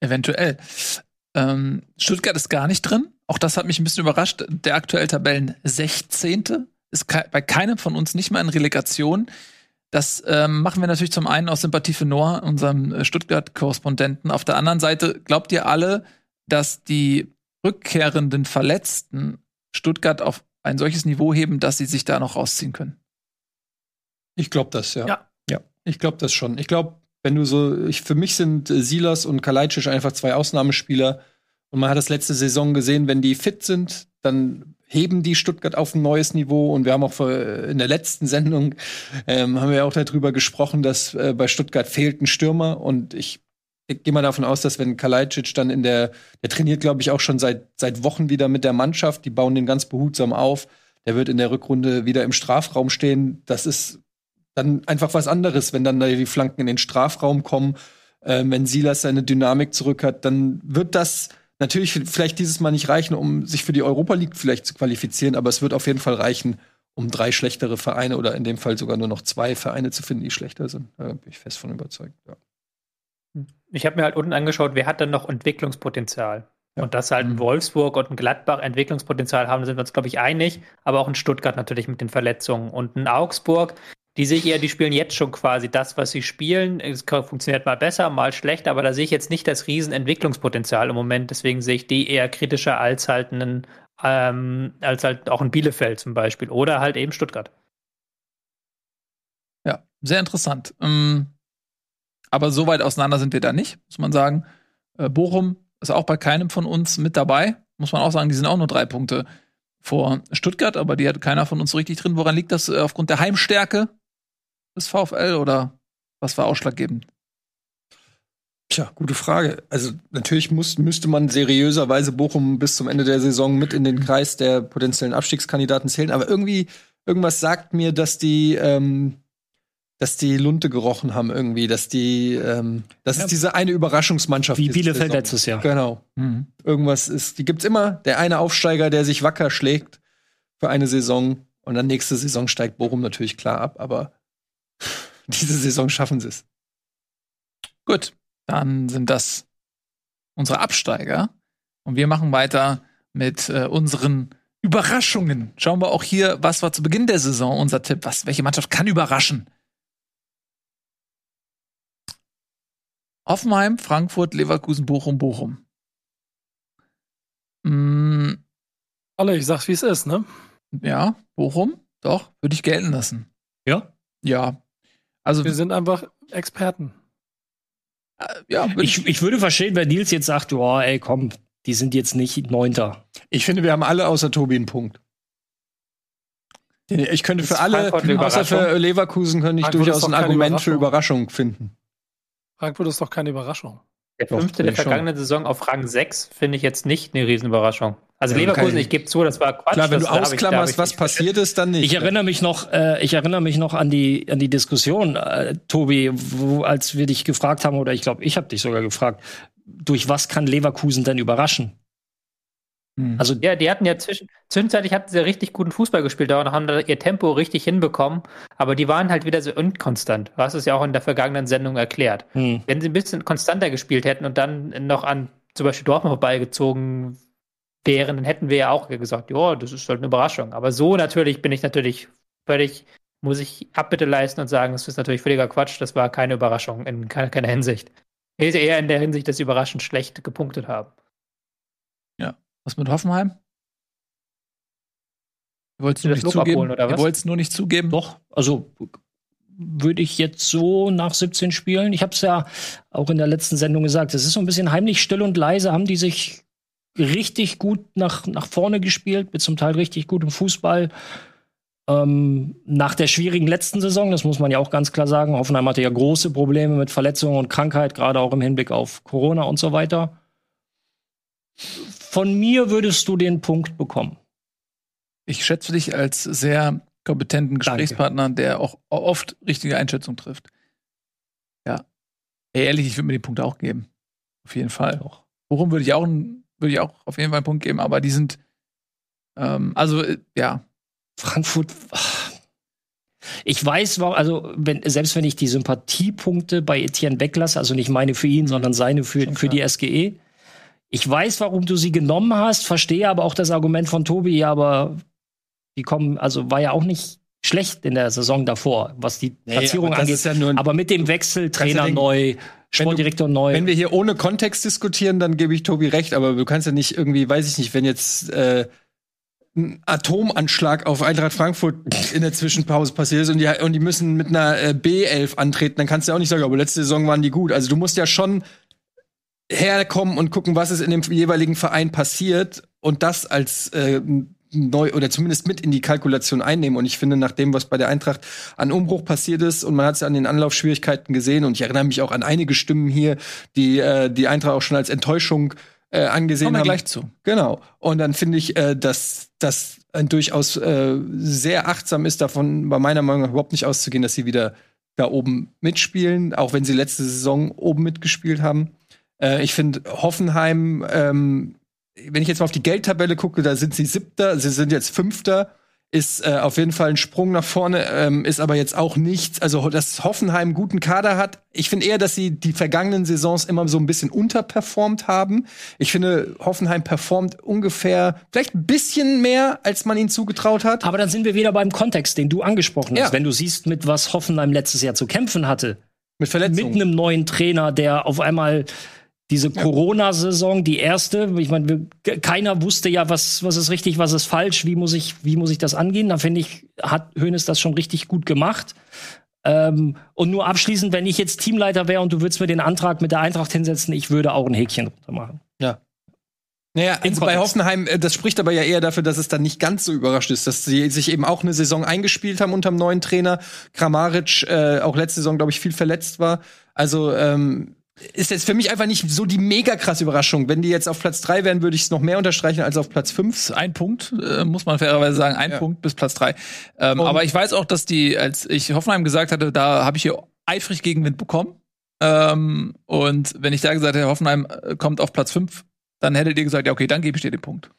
Eventuell. Ähm, Stuttgart ist gar nicht drin. Auch das hat mich ein bisschen überrascht. Der aktuell Tabellen 16. ist bei keinem von uns nicht mal in Relegation. Das ähm, machen wir natürlich zum einen aus Sympathie für Noah, unserem äh, Stuttgart-Korrespondenten. Auf der anderen Seite glaubt ihr alle, dass die rückkehrenden Verletzten Stuttgart auf ein solches Niveau heben, dass sie sich da noch rausziehen können? Ich glaube das, ja. Ja. ja. Ich glaube das schon. Ich glaube, wenn du so, ich, für mich sind äh, Silas und Kalajdzic einfach zwei Ausnahmespieler. Und man hat das letzte Saison gesehen, wenn die fit sind, dann heben die Stuttgart auf ein neues Niveau. Und wir haben auch äh, in der letzten Sendung ähm, haben wir auch darüber gesprochen, dass äh, bei Stuttgart fehlt ein Stürmer. Und ich, ich gehe mal davon aus, dass wenn Kalajdzic dann in der, der trainiert, glaube ich, auch schon seit, seit Wochen wieder mit der Mannschaft. Die bauen den ganz behutsam auf. Der wird in der Rückrunde wieder im Strafraum stehen. Das ist dann einfach was anderes, wenn dann da die Flanken in den Strafraum kommen, äh, wenn Silas seine Dynamik zurück hat, dann wird das natürlich vielleicht dieses Mal nicht reichen, um sich für die Europa League vielleicht zu qualifizieren, aber es wird auf jeden Fall reichen, um drei schlechtere Vereine oder in dem Fall sogar nur noch zwei Vereine zu finden, die schlechter sind. Da bin ich fest von überzeugt. Ja. ich habe mir halt unten angeschaut, wer hat dann noch Entwicklungspotenzial. Ja. Und dass halt ein mhm. Wolfsburg und ein Gladbach Entwicklungspotenzial haben, sind wir uns, glaube ich, einig. Aber auch in Stuttgart natürlich mit den Verletzungen. Und in Augsburg, die sehe ich eher, die spielen jetzt schon quasi das, was sie spielen. Es funktioniert mal besser, mal schlechter, aber da sehe ich jetzt nicht das Riesenentwicklungspotenzial im Moment. Deswegen sehe ich die eher kritischer als halt einen, ähm, als halt auch ein Bielefeld zum Beispiel. Oder halt eben Stuttgart. Ja, sehr interessant. Ähm, aber so weit auseinander sind wir da nicht, muss man sagen. Äh, Bochum ist auch bei keinem von uns mit dabei. Muss man auch sagen, die sind auch nur drei Punkte vor Stuttgart, aber die hat keiner von uns richtig drin. Woran liegt das? Äh, aufgrund der Heimstärke des VfL oder was war ausschlaggebend? Tja, gute Frage. Also natürlich muss, müsste man seriöserweise Bochum bis zum Ende der Saison mit in den Kreis der potenziellen Abstiegskandidaten zählen, aber irgendwie irgendwas sagt mir, dass die ähm, dass die Lunte gerochen haben irgendwie, dass die, ähm, das ja. ist diese eine Überraschungsmannschaft. Wie Bielefeld letztes Jahr. Genau. Mhm. Irgendwas ist, die gibt's immer. Der eine Aufsteiger, der sich wacker schlägt für eine Saison und dann nächste Saison steigt Bochum natürlich klar ab, aber diese Saison schaffen sie es. Gut, dann sind das unsere Absteiger und wir machen weiter mit äh, unseren Überraschungen. Schauen wir auch hier, was war zu Beginn der Saison unser Tipp? Was, welche Mannschaft kann überraschen? Offenheim, Frankfurt, Leverkusen, Bochum, Bochum. Mm. Alle, ich sag's, wie es ist, ne? Ja, Bochum, doch, würde ich gelten lassen. Ja? Ja. Also, wir sind einfach Experten. Äh, ja, ich, ich würde verstehen, wenn Nils jetzt sagt, oh, ey, komm, die sind jetzt nicht Neunter. Ich finde, wir haben alle außer Tobi einen Punkt. Ich könnte für alle, außer für Leverkusen, könnte ich Frankfurt durchaus ein Argument für Überraschung finden. Frankfurt ist doch keine Überraschung. Der fünfte der vergangenen Saison auf Rang 6 finde ich jetzt nicht eine Riesenüberraschung. Also ja, Leverkusen, ich gebe zu, das war Quatsch. Klar, wenn das, du ausklammerst, was passiert ist, dann nicht. Ich erinnere mich noch, äh, ich erinnere mich noch an die an die Diskussion, äh, Tobi, wo, als wir dich gefragt haben, oder ich glaube, ich habe dich sogar gefragt, durch was kann Leverkusen denn überraschen? Mhm. Also ja, die hatten ja zwischen, zwischenzeitlich hatten sie richtig guten Fußball gespielt und haben da ihr Tempo richtig hinbekommen, aber die waren halt wieder so unkonstant. Du hast es ja auch in der vergangenen Sendung erklärt. Mhm. Wenn sie ein bisschen konstanter gespielt hätten und dann noch an zum Beispiel Dortmund vorbeigezogen wären, dann hätten wir ja auch gesagt, ja, das ist halt eine Überraschung. Aber so natürlich bin ich natürlich völlig, muss ich Abbitte leisten und sagen, das ist natürlich völliger Quatsch, das war keine Überraschung in keiner, keiner Hinsicht. Eher in der Hinsicht, dass sie überraschend schlecht gepunktet haben. Was mit Hoffenheim? Ihr wollt es nur, nicht zugeben. Es nur nicht zugeben. Doch, also würde ich jetzt so nach 17 Spielen. Ich habe es ja auch in der letzten Sendung gesagt. Es ist so ein bisschen heimlich still und leise. Haben die sich richtig gut nach, nach vorne gespielt, mit zum Teil richtig gutem Fußball. Ähm, nach der schwierigen letzten Saison, das muss man ja auch ganz klar sagen. Hoffenheim hatte ja große Probleme mit Verletzungen und Krankheit, gerade auch im Hinblick auf Corona und so weiter von mir würdest du den Punkt bekommen. Ich schätze dich als sehr kompetenten Gesprächspartner, Danke. der auch oft richtige Einschätzungen trifft. Ja. Ey, ehrlich, ich würde mir die Punkte auch geben. Auf jeden Fall. Auch. Worum würde ich auch, würde ich auch auf jeden Fall einen Punkt geben, aber die sind, ähm, also, äh, ja. Frankfurt, ich weiß, also wenn, selbst wenn ich die Sympathiepunkte bei Etienne weglasse, also nicht meine für ihn, sondern seine für, für die SGE, ich weiß, warum du sie genommen hast, verstehe aber auch das Argument von Tobi, ja, aber die kommen, also war ja auch nicht schlecht in der Saison davor, was die Platzierung aber angeht. Ja aber mit dem Wechsel, Trainer ja neu, Sportdirektor du, neu. Wenn wir hier ohne Kontext diskutieren, dann gebe ich Tobi recht, aber du kannst ja nicht irgendwie, weiß ich nicht, wenn jetzt äh, ein Atomanschlag auf Eintracht Frankfurt in der Zwischenpause passiert ist und die, und die müssen mit einer äh, B11 antreten, dann kannst du ja auch nicht sagen, aber letzte Saison waren die gut. Also du musst ja schon herkommen und gucken, was ist in dem jeweiligen Verein passiert und das als äh, neu oder zumindest mit in die Kalkulation einnehmen. Und ich finde, nach dem, was bei der Eintracht an Umbruch passiert ist, und man hat es ja an den Anlaufschwierigkeiten gesehen, und ich erinnere mich auch an einige Stimmen hier, die äh, die Eintracht auch schon als Enttäuschung äh, angesehen Kommen wir haben. gleich zu. Genau. Und dann finde ich, äh, dass das durchaus äh, sehr achtsam ist, davon bei meiner Meinung nach überhaupt nicht auszugehen, dass sie wieder da oben mitspielen, auch wenn sie letzte Saison oben mitgespielt haben. Äh, ich finde Hoffenheim, ähm, wenn ich jetzt mal auf die Geldtabelle gucke, da sind sie siebter, sie sind jetzt fünfter. ist äh, auf jeden Fall ein Sprung nach vorne, ähm, ist aber jetzt auch nichts. Also, dass Hoffenheim einen guten Kader hat. Ich finde eher, dass sie die vergangenen Saisons immer so ein bisschen unterperformt haben. Ich finde, Hoffenheim performt ungefähr, vielleicht ein bisschen mehr, als man ihnen zugetraut hat. Aber dann sind wir wieder beim Kontext, den du angesprochen hast. Ja. Wenn du siehst, mit was Hoffenheim letztes Jahr zu kämpfen hatte. Mit Verletzungen. Mit einem neuen Trainer, der auf einmal diese ja. Corona-Saison, die erste, ich meine, keiner wusste ja, was, was ist richtig, was ist falsch, wie muss ich, wie muss ich das angehen. Da finde ich, hat Hönes das schon richtig gut gemacht. Ähm, und nur abschließend, wenn ich jetzt Teamleiter wäre und du würdest mir den Antrag mit der Eintracht hinsetzen, ich würde auch ein Häkchen drunter machen. Ja. Naja, also bei Hoffenheim, äh, das spricht aber ja eher dafür, dass es dann nicht ganz so überrascht ist, dass sie sich eben auch eine Saison eingespielt haben unter dem neuen Trainer. Kramaric äh, auch letzte Saison, glaube ich, viel verletzt war. Also ähm, ist jetzt für mich einfach nicht so die mega krasse Überraschung. Wenn die jetzt auf Platz 3 wären, würde ich es noch mehr unterstreichen als auf Platz 5. Ein Punkt, äh, muss man fairerweise sagen, ein ja. Punkt bis Platz 3. Ähm, aber ich weiß auch, dass die, als ich Hoffenheim gesagt hatte, da habe ich hier eifrig Gegenwind bekommen. Ähm, und wenn ich da gesagt hätte, Hoffenheim äh, kommt auf Platz 5, dann hättet ihr gesagt, ja, okay, dann gebe ich dir den Punkt.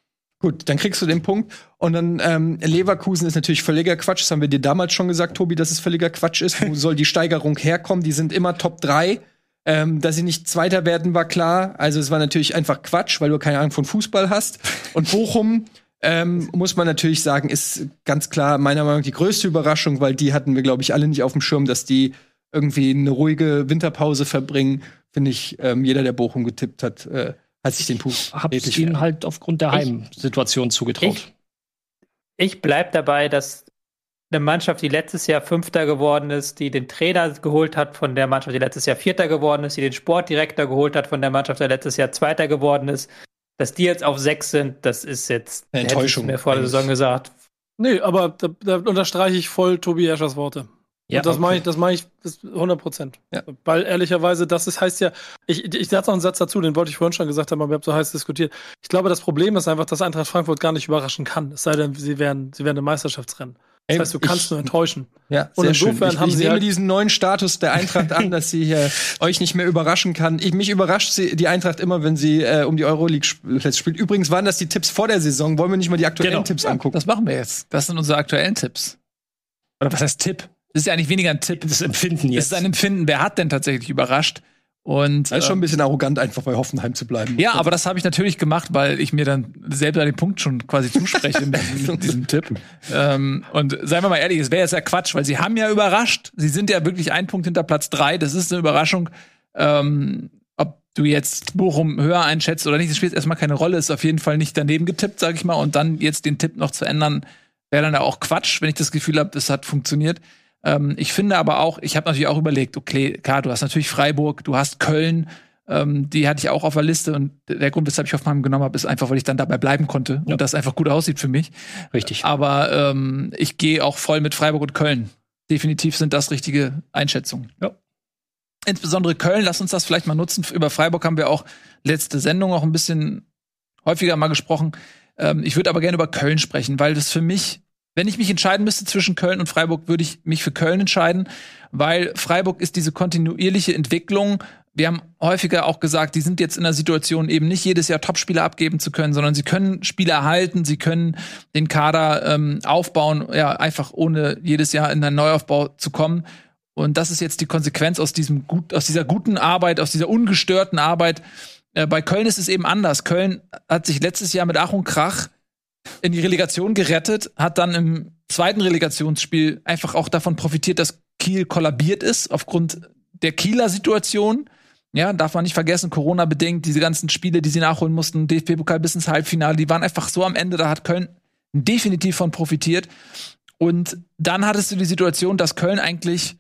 Gut, dann kriegst du den Punkt. Und dann ähm, Leverkusen ist natürlich völliger Quatsch. Das haben wir dir damals schon gesagt, Tobi, dass es völliger Quatsch ist. Wo soll die Steigerung herkommen? Die sind immer Top 3. Ähm, dass sie nicht Zweiter werden, war klar. Also es war natürlich einfach Quatsch, weil du keine Ahnung von Fußball hast. Und Bochum ähm, muss man natürlich sagen, ist ganz klar meiner Meinung nach die größte Überraschung, weil die hatten wir, glaube ich, alle nicht auf dem Schirm, dass die irgendwie eine ruhige Winterpause verbringen. Finde ich, ähm, jeder, der Bochum getippt hat, äh, hat sich den Puff. Hab ich ihnen halt aufgrund der Heimsituation zugetraut. Ich, ich bleib dabei, dass eine Mannschaft, die letztes Jahr Fünfter geworden ist, die den Trainer geholt hat von der Mannschaft, die letztes Jahr Vierter geworden ist, die den Sportdirektor geholt hat von der Mannschaft, die letztes Jahr Zweiter geworden ist, dass die jetzt auf sechs sind, das ist jetzt eine Enttäuschung. Mir vor der Saison gesagt. Nee, aber da, da unterstreiche ich voll Tobi Eschers Worte. Ja, und das okay. mache ich, das mache ich 100 Prozent. Ja. Weil ehrlicherweise, das ist, heißt ja, ich, ich sage noch einen Satz dazu, den wollte ich vorhin schon gesagt haben, aber wir haben so heiß diskutiert. Ich glaube, das Problem ist einfach, dass Eintracht Frankfurt gar nicht überraschen kann. Es sei denn, sie werden, sie werden im Meisterschaftsrennen. Das heißt, du kannst ich, nur enttäuschen. Ja, und insofern ich, haben ich sie nehme halt diesen neuen Status der Eintracht an, dass sie hier euch nicht mehr überraschen kann. Ich, mich überrascht sie, die Eintracht immer, wenn sie äh, um die Euroleague spielt. Übrigens waren das die Tipps vor der Saison. Wollen wir nicht mal die aktuellen genau. Tipps ja, angucken? Das machen wir jetzt. Das sind unsere aktuellen Tipps. Oder was heißt Tipp? Das ist ja eigentlich weniger ein Tipp. Das Empfinden jetzt. Das ist ein Empfinden. Wer hat denn tatsächlich überrascht? Und, das ist schon ein bisschen arrogant, einfach bei Hoffenheim zu bleiben. Ja, aber das habe ich natürlich gemacht, weil ich mir dann selber den Punkt schon quasi zuspreche in diesem, diesem Tipp. Ähm, und seien wir mal ehrlich, es wäre jetzt ja Quatsch, weil sie haben ja überrascht. Sie sind ja wirklich ein Punkt hinter Platz drei. Das ist eine Überraschung. Ähm, ob du jetzt Bochum höher einschätzt oder nicht, das spielt erstmal keine Rolle. Ist auf jeden Fall nicht daneben getippt, sag ich mal. Und dann jetzt den Tipp noch zu ändern, wäre dann ja auch Quatsch, wenn ich das Gefühl habe, das hat funktioniert. Ähm, ich finde aber auch, ich habe natürlich auch überlegt, okay, klar, du hast natürlich Freiburg, du hast Köln, ähm, die hatte ich auch auf der Liste und der Grund, weshalb ich Hoffenheim genommen habe, ist einfach, weil ich dann dabei bleiben konnte ja. und das einfach gut aussieht für mich. Richtig. Aber ähm, ich gehe auch voll mit Freiburg und Köln. Definitiv sind das richtige Einschätzungen. Ja. Insbesondere Köln, lass uns das vielleicht mal nutzen. Über Freiburg haben wir auch letzte Sendung auch ein bisschen häufiger mal gesprochen. Ähm, ich würde aber gerne über Köln sprechen, weil das für mich wenn ich mich entscheiden müsste zwischen Köln und Freiburg, würde ich mich für Köln entscheiden, weil Freiburg ist diese kontinuierliche Entwicklung. Wir haben häufiger auch gesagt, die sind jetzt in der Situation, eben nicht jedes Jahr Topspieler abgeben zu können, sondern sie können Spieler erhalten, sie können den Kader ähm, aufbauen, ja, einfach ohne jedes Jahr in einen Neuaufbau zu kommen. Und das ist jetzt die Konsequenz aus diesem aus dieser guten Arbeit, aus dieser ungestörten Arbeit. Äh, bei Köln ist es eben anders. Köln hat sich letztes Jahr mit Ach und Krach in die Relegation gerettet, hat dann im zweiten Relegationsspiel einfach auch davon profitiert, dass Kiel kollabiert ist aufgrund der Kieler Situation. Ja, darf man nicht vergessen, Corona bedingt, diese ganzen Spiele, die sie nachholen mussten, DFB-Pokal bis ins Halbfinale, die waren einfach so am Ende, da hat Köln definitiv von profitiert. Und dann hattest du die Situation, dass Köln eigentlich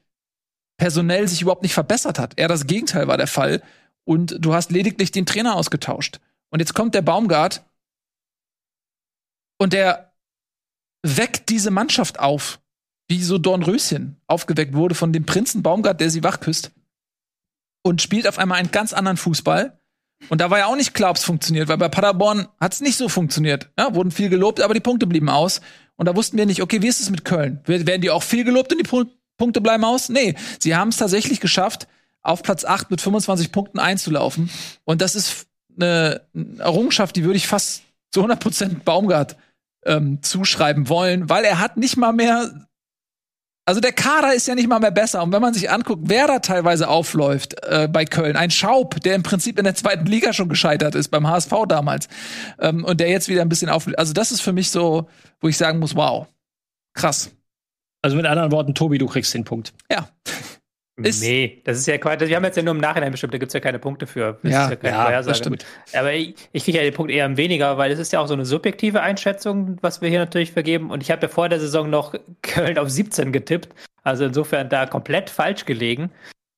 personell sich überhaupt nicht verbessert hat. Eher das Gegenteil war der Fall. Und du hast lediglich den Trainer ausgetauscht. Und jetzt kommt der Baumgart und der weckt diese Mannschaft auf, wie so Dornröschen aufgeweckt wurde von dem Prinzen Baumgart, der sie wachküsst. Und spielt auf einmal einen ganz anderen Fußball. Und da war ja auch nicht klar, ob es funktioniert, weil bei Paderborn hat es nicht so funktioniert. Ja, wurden viel gelobt, aber die Punkte blieben aus. Und da wussten wir nicht, okay, wie ist es mit Köln? Werden die auch viel gelobt und die Punkte bleiben aus? Nee, sie haben es tatsächlich geschafft, auf Platz 8 mit 25 Punkten einzulaufen. Und das ist eine Errungenschaft, die würde ich fast zu 100% Baumgart ähm, zuschreiben wollen, weil er hat nicht mal mehr also der Kader ist ja nicht mal mehr besser. Und wenn man sich anguckt, wer da teilweise aufläuft äh, bei Köln, ein Schaub, der im Prinzip in der zweiten Liga schon gescheitert ist, beim HSV damals, ähm, und der jetzt wieder ein bisschen aufläuft. Also das ist für mich so, wo ich sagen muss, wow, krass. Also mit anderen Worten, Tobi, du kriegst den Punkt. Ja. Ist nee, das ist ja Quatsch. Wir haben jetzt ja nur im Nachhinein bestimmt, da gibt es ja keine Punkte für. Das ja, ja, ja das stimmt. Aber ich, ich kriege ja den Punkt eher weniger, weil es ist ja auch so eine subjektive Einschätzung, was wir hier natürlich vergeben. Und ich habe ja vor der Saison noch Köln auf 17 getippt. Also insofern da komplett falsch gelegen.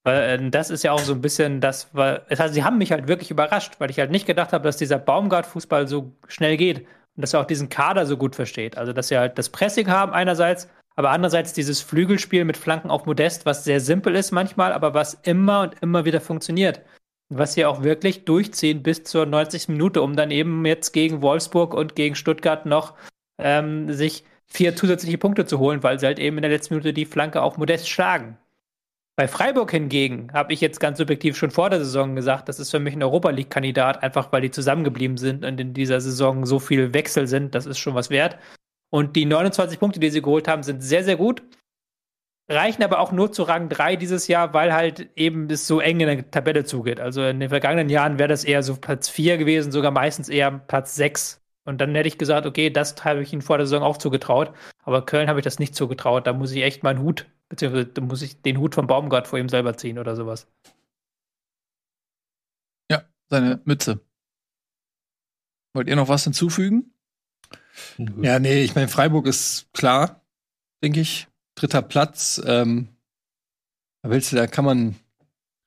Weil äh, das ist ja auch so ein bisschen das, weil, das heißt, sie haben mich halt wirklich überrascht, weil ich halt nicht gedacht habe, dass dieser Baumgart-Fußball so schnell geht und dass er auch diesen Kader so gut versteht. Also, dass sie halt das Pressing haben einerseits aber andererseits dieses Flügelspiel mit Flanken auf Modest, was sehr simpel ist manchmal, aber was immer und immer wieder funktioniert. Was sie auch wirklich durchziehen bis zur 90. Minute, um dann eben jetzt gegen Wolfsburg und gegen Stuttgart noch ähm, sich vier zusätzliche Punkte zu holen, weil sie halt eben in der letzten Minute die Flanke auf Modest schlagen. Bei Freiburg hingegen habe ich jetzt ganz subjektiv schon vor der Saison gesagt, das ist für mich ein Europa League-Kandidat, einfach weil die zusammengeblieben sind und in dieser Saison so viel Wechsel sind. Das ist schon was wert. Und die 29 Punkte, die sie geholt haben, sind sehr, sehr gut. Reichen aber auch nur zu Rang 3 dieses Jahr, weil halt eben es so eng in der Tabelle zugeht. Also in den vergangenen Jahren wäre das eher so Platz 4 gewesen, sogar meistens eher Platz 6. Und dann hätte ich gesagt, okay, das habe ich ihnen vor der Saison auch zugetraut. Aber Köln habe ich das nicht zugetraut. Da muss ich echt meinen Hut, beziehungsweise da muss ich den Hut vom Baumgart vor ihm selber ziehen oder sowas. Ja, seine Mütze. Wollt ihr noch was hinzufügen? Ja, nee, ich meine, Freiburg ist klar, denke ich. Dritter Platz. Ähm, da willst du, da kann man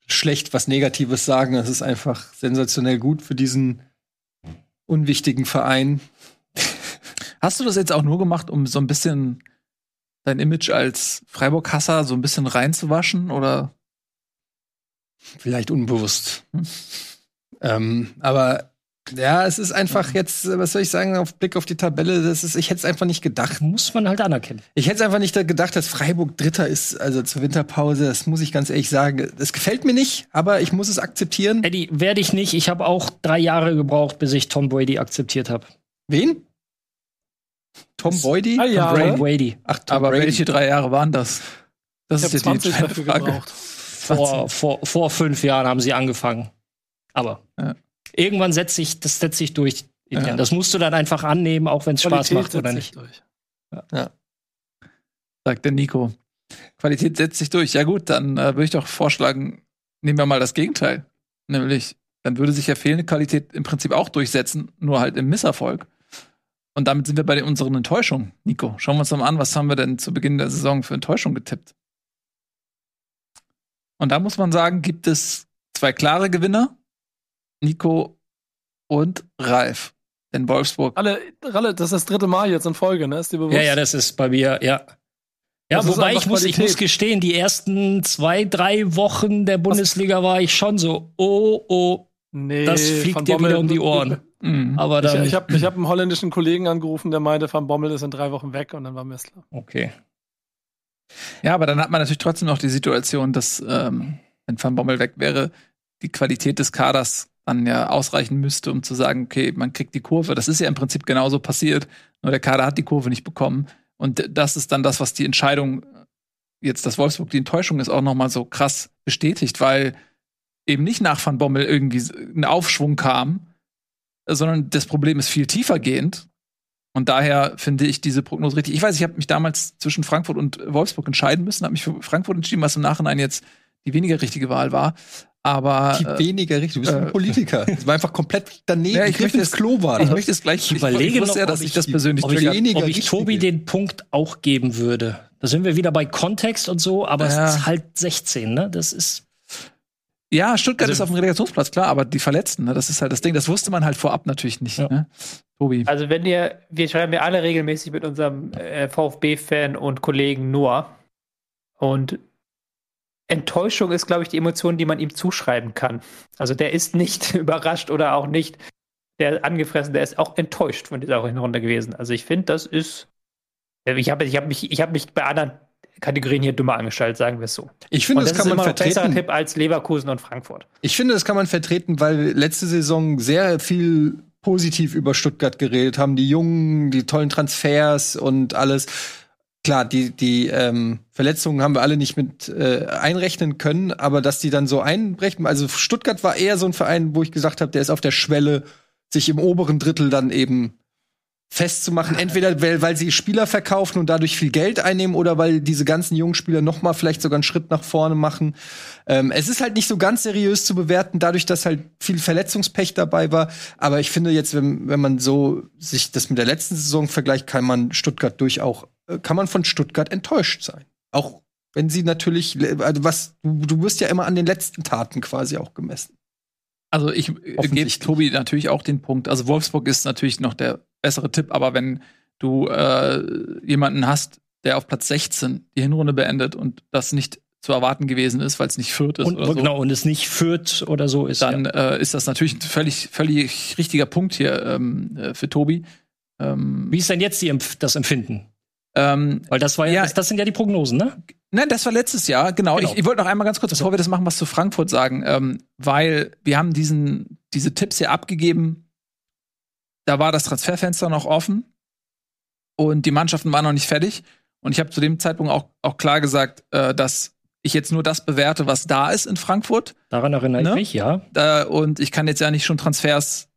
schlecht was Negatives sagen. Das ist einfach sensationell gut für diesen unwichtigen Verein. Hast du das jetzt auch nur gemacht, um so ein bisschen dein Image als Freiburg-Hasser so ein bisschen reinzuwaschen oder? Vielleicht unbewusst. Hm? Ähm, aber ja, es ist einfach jetzt, was soll ich sagen, auf Blick auf die Tabelle, das ist, ich hätte es einfach nicht gedacht. Muss man halt anerkennen. Ich hätte es einfach nicht gedacht, dass Freiburg Dritter ist, also zur Winterpause. Das muss ich ganz ehrlich sagen. Das gefällt mir nicht, aber ich muss es akzeptieren. Eddie, werde ich nicht. Ich habe auch drei Jahre gebraucht, bis ich Tom Brady akzeptiert habe. Wen? Tom Brady? Ah, ja. Tom Brady. Ach, Tom aber Brady. welche drei Jahre waren das? Das ich ist jetzt die Frage. Gebraucht. Vor, vor, vor fünf Jahren haben sie angefangen. Aber. Ja irgendwann setzt sich, das setzt sich durch. Ja. Das musst du dann einfach annehmen, auch wenn es Spaß macht oder nicht. Ja. ja. Sagt der Nico. Qualität setzt sich durch. Ja gut, dann äh, würde ich doch vorschlagen, nehmen wir mal das Gegenteil. Nämlich, dann würde sich ja fehlende Qualität im Prinzip auch durchsetzen, nur halt im Misserfolg. Und damit sind wir bei unseren Enttäuschungen. Nico, schauen wir uns doch mal an, was haben wir denn zu Beginn der Saison für Enttäuschung getippt? Und da muss man sagen, gibt es zwei klare Gewinner Nico und Ralf in Wolfsburg. Alle, Ralle, das ist das dritte Mal jetzt in Folge, ne? Ist dir bewusst? Ja, ja, das ist bei mir, ja. Ja, das wobei ich muss, ich muss gestehen, die ersten zwei, drei Wochen der Bundesliga war ich schon so, oh, oh, nee, das fliegt dir wieder um die Ohren. Mhm. Aber dann, ich ich habe ich hab einen holländischen Kollegen angerufen, der meinte, Van Bommel ist in drei Wochen weg und dann war Messler. Okay. Ja, aber dann hat man natürlich trotzdem noch die Situation, dass, ähm, wenn Van Bommel weg wäre, die Qualität des Kaders dann ja ausreichen müsste, um zu sagen, okay, man kriegt die Kurve. Das ist ja im Prinzip genauso passiert, nur der Kader hat die Kurve nicht bekommen. Und das ist dann das, was die Entscheidung, jetzt, dass Wolfsburg die Enttäuschung ist, auch noch mal so krass bestätigt, weil eben nicht nach Van Bommel irgendwie ein Aufschwung kam, sondern das Problem ist viel tiefer gehend. Und daher finde ich diese Prognose richtig. Ich weiß, ich habe mich damals zwischen Frankfurt und Wolfsburg entscheiden müssen, habe mich für Frankfurt entschieden, was im Nachhinein jetzt die weniger richtige Wahl war. Aber die äh, weniger richtig. Du bist ein äh, Politiker. Das war einfach komplett daneben. Ja, ich, möchte es Klo war. Ich möchte es gleich. Ich überlege noch, ja, dass ich, das persönlich ob ich, ob ich Tobi den Punkt auch geben würde. Da sind wir wieder bei Kontext und so, aber ja. es ist halt 16, ne? Das ist ja, Stuttgart also, ist auf dem Relegationsplatz, klar, aber die Verletzten, ne, das ist halt das Ding. Das wusste man halt vorab natürlich nicht. Ja. Ne? Tobi. Also wenn ihr, wir schreiben ja alle regelmäßig mit unserem äh, VfB-Fan und Kollegen Noah. Und Enttäuschung ist, glaube ich, die Emotion, die man ihm zuschreiben kann. Also der ist nicht überrascht oder auch nicht der angefressen, der ist auch enttäuscht von dieser Runde gewesen. Also ich finde, das ist. Ich habe ich hab mich, hab mich bei anderen Kategorien hier dummer angestellt, sagen wir es so. Ich finde, das, das kann man vertreten. Besserer Tipp als Leverkusen und Frankfurt. Ich finde, das kann man vertreten, weil letzte Saison sehr viel positiv über Stuttgart geredet haben, die Jungen, die tollen Transfers und alles. Klar, die, die ähm, Verletzungen haben wir alle nicht mit äh, einrechnen können, aber dass die dann so einbrechen, also Stuttgart war eher so ein Verein, wo ich gesagt habe, der ist auf der Schwelle, sich im oberen Drittel dann eben festzumachen. Entweder weil, weil sie Spieler verkaufen und dadurch viel Geld einnehmen oder weil diese ganzen jungen Spieler noch mal vielleicht sogar einen Schritt nach vorne machen. Ähm, es ist halt nicht so ganz seriös zu bewerten, dadurch, dass halt viel Verletzungspech dabei war. Aber ich finde jetzt, wenn, wenn man so sich das mit der letzten Saison vergleicht, kann man Stuttgart durchaus, kann man von Stuttgart enttäuscht sein. Auch wenn sie natürlich, also was, du, du wirst ja immer an den letzten Taten quasi auch gemessen. Also ich äh, gebe Tobi natürlich auch den Punkt. Also Wolfsburg ist natürlich noch der bessere Tipp, aber wenn du äh, jemanden hast, der auf Platz 16 die Hinrunde beendet und das nicht zu erwarten gewesen ist, weil es nicht führt ist und, oder so. Genau, und es nicht führt oder so ist. Dann ja. äh, ist das natürlich ein völlig, völlig richtiger Punkt hier ähm, äh, für Tobi. Ähm, Wie ist denn jetzt die, das Empfinden? Ähm, Weil das war ja, das, das, sind ja die Prognosen, ne? Nein, das war letztes Jahr, genau. genau. Ich, ich wollte noch einmal ganz kurz, bevor wir das machen, was zu Frankfurt sagen, ähm, weil wir haben diesen, diese Tipps hier abgegeben. Da war das Transferfenster noch offen und die Mannschaften waren noch nicht fertig. Und ich habe zu dem Zeitpunkt auch, auch klar gesagt, äh, dass ich jetzt nur das bewerte, was da ist in Frankfurt. Daran erinnere ne? ich mich, ja. Äh, und ich kann jetzt ja nicht schon Transfers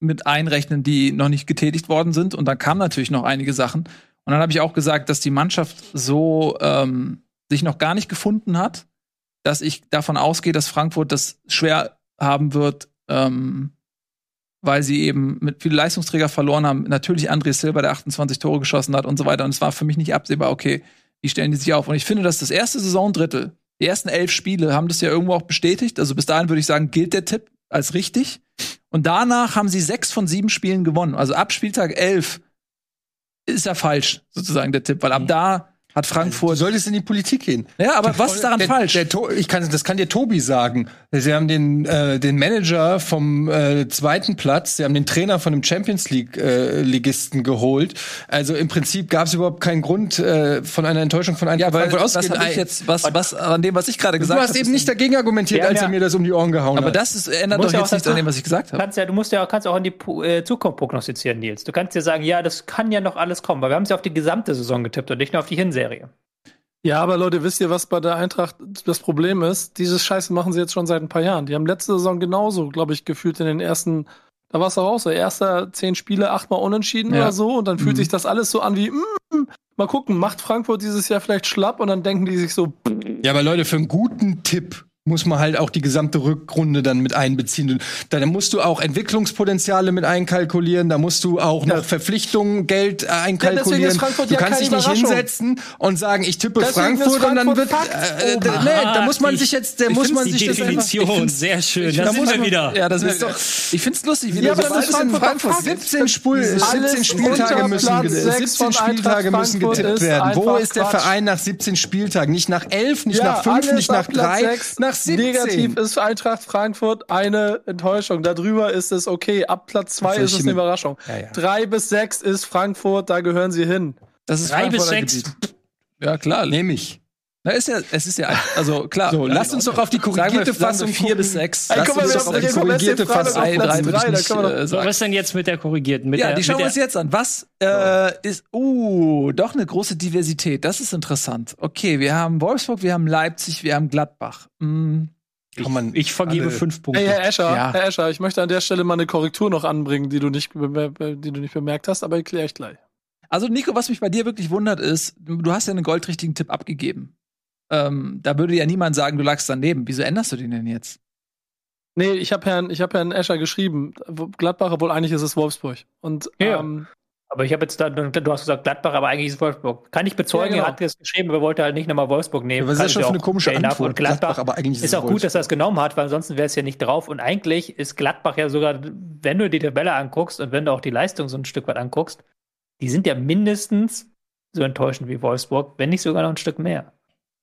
mit einrechnen, die noch nicht getätigt worden sind. Und dann kamen natürlich noch einige Sachen. Und dann habe ich auch gesagt, dass die Mannschaft so ähm, sich noch gar nicht gefunden hat, dass ich davon ausgehe, dass Frankfurt das schwer haben wird, ähm, weil sie eben mit viele Leistungsträger verloren haben. Natürlich André Silva, der 28 Tore geschossen hat und so weiter. Und es war für mich nicht absehbar, okay, wie stellen die sich auf? Und ich finde, dass das erste Saisondrittel, die ersten elf Spiele haben das ja irgendwo auch bestätigt. Also bis dahin würde ich sagen, gilt der Tipp als richtig. Und danach haben sie sechs von sieben Spielen gewonnen. Also ab Spieltag elf ist ja falsch, sozusagen der Tipp, weil ab mhm. da hat Frankfurt. Du solltest in die Politik gehen. Ja, aber was ist daran der, falsch? Der, ich kann, das kann dir Tobi sagen. Sie haben den, äh, den Manager vom äh, zweiten Platz, sie haben den Trainer von dem Champions League äh, Ligisten geholt. Also im Prinzip gab es überhaupt keinen Grund äh, von einer Enttäuschung von einem ja, weil, was ich jetzt, was, was an dem, was ich gerade gesagt habe. Du hast eben nicht dagegen argumentiert, ja, als er mir das um die Ohren gehauen aber hat. Aber das ist, ändert doch jetzt nichts an dem, was ich gesagt habe. Kannst ja, du musst ja kannst auch in die äh, Zukunft prognostizieren, Nils. Du kannst ja sagen, ja, das kann ja noch alles kommen, weil wir haben es ja auf die gesamte Saison getippt und nicht nur auf die Hinserie. Ja, aber Leute, wisst ihr, was bei der Eintracht das Problem ist? Dieses Scheiße machen sie jetzt schon seit ein paar Jahren. Die haben letzte Saison genauso, glaube ich, gefühlt in den ersten, da war es auch so, erster zehn Spiele, achtmal unentschieden ja. oder so und dann fühlt mhm. sich das alles so an wie, mm, mal gucken, macht Frankfurt dieses Jahr vielleicht schlapp und dann denken die sich so. Ja, aber Leute, für einen guten Tipp muss man halt auch die gesamte Rückrunde dann mit einbeziehen. Da musst du auch Entwicklungspotenziale mit einkalkulieren, da musst du auch noch Verpflichtungen, Geld äh, einkalkulieren. Ja, du kannst dich nicht hinsetzen und sagen, ich tippe Frankfurt, Frankfurt, und dann wird äh, äh, nee, da muss man ich, sich jetzt, da muss man sich die Definition sehr schön. Da sind wir wieder. Ja, das ist doch ich find's lustig, wie ja, das ist Frankfurt, Frankfurt 17 Spiel, 17 Spieltage müssen 17 Spieltage müssen getippt werden. Wo ist der Verein nach 17 Spieltagen? Nicht nach 11, nicht nach 5, nicht nach 3, nach nach 17. Negativ ist Eintracht Frankfurt eine Enttäuschung. Darüber ist es okay. Ab Platz 2 ist es eine Überraschung. Ja, ja. Drei bis sechs ist Frankfurt, da gehören sie hin. Das ist drei bis sechs. Ja, klar, nehme ich. Na, ist ja, es ist ja, also klar. So, lasst uns doch auf die korrigierte Fassung vier bis sechs. Ey, guck mal, uns doch auf die korrigierte Fassung. Drei, drei, drei, nicht, äh, so, was ist denn jetzt mit der korrigierten? Mit ja, der, die schauen wir uns jetzt an. Was äh, ist, uh, doch eine große Diversität. Das ist interessant. Okay, wir haben Wolfsburg, wir haben Leipzig, wir haben Gladbach. Hm. Ich, ich, vergebe alle. fünf Punkte. Hey, Herr Escher, ja. Herr Escher, ich möchte an der Stelle mal eine Korrektur noch anbringen, die du nicht, die du nicht bemerkt hast, aber erkläre ich gleich. Also, Nico, was mich bei dir wirklich wundert, ist, du hast ja einen goldrichtigen Tipp abgegeben. Ähm, da würde ja niemand sagen, du lagst daneben. Wieso änderst du den denn jetzt? Nee, ich habe Herrn, ich hab Herrn Escher geschrieben. Gladbach, obwohl eigentlich ist es Wolfsburg. Und ja. ähm, aber ich habe jetzt da, du hast gesagt Gladbach, aber eigentlich ist es Wolfsburg. Kann ich bezeugen, ja, genau. er hat es geschrieben, er wollte halt nicht nochmal Wolfsburg nehmen. Ja, das ist schon eine komische Antwort. Und Gladbach, Gladbach aber eigentlich ist, ist auch Wolfsburg. gut, dass er es genommen hat, weil ansonsten wäre es ja nicht drauf. Und eigentlich ist Gladbach ja sogar, wenn du die Tabelle anguckst und wenn du auch die Leistung so ein Stück weit anguckst, die sind ja mindestens so enttäuschend wie Wolfsburg, wenn nicht sogar noch ein Stück mehr.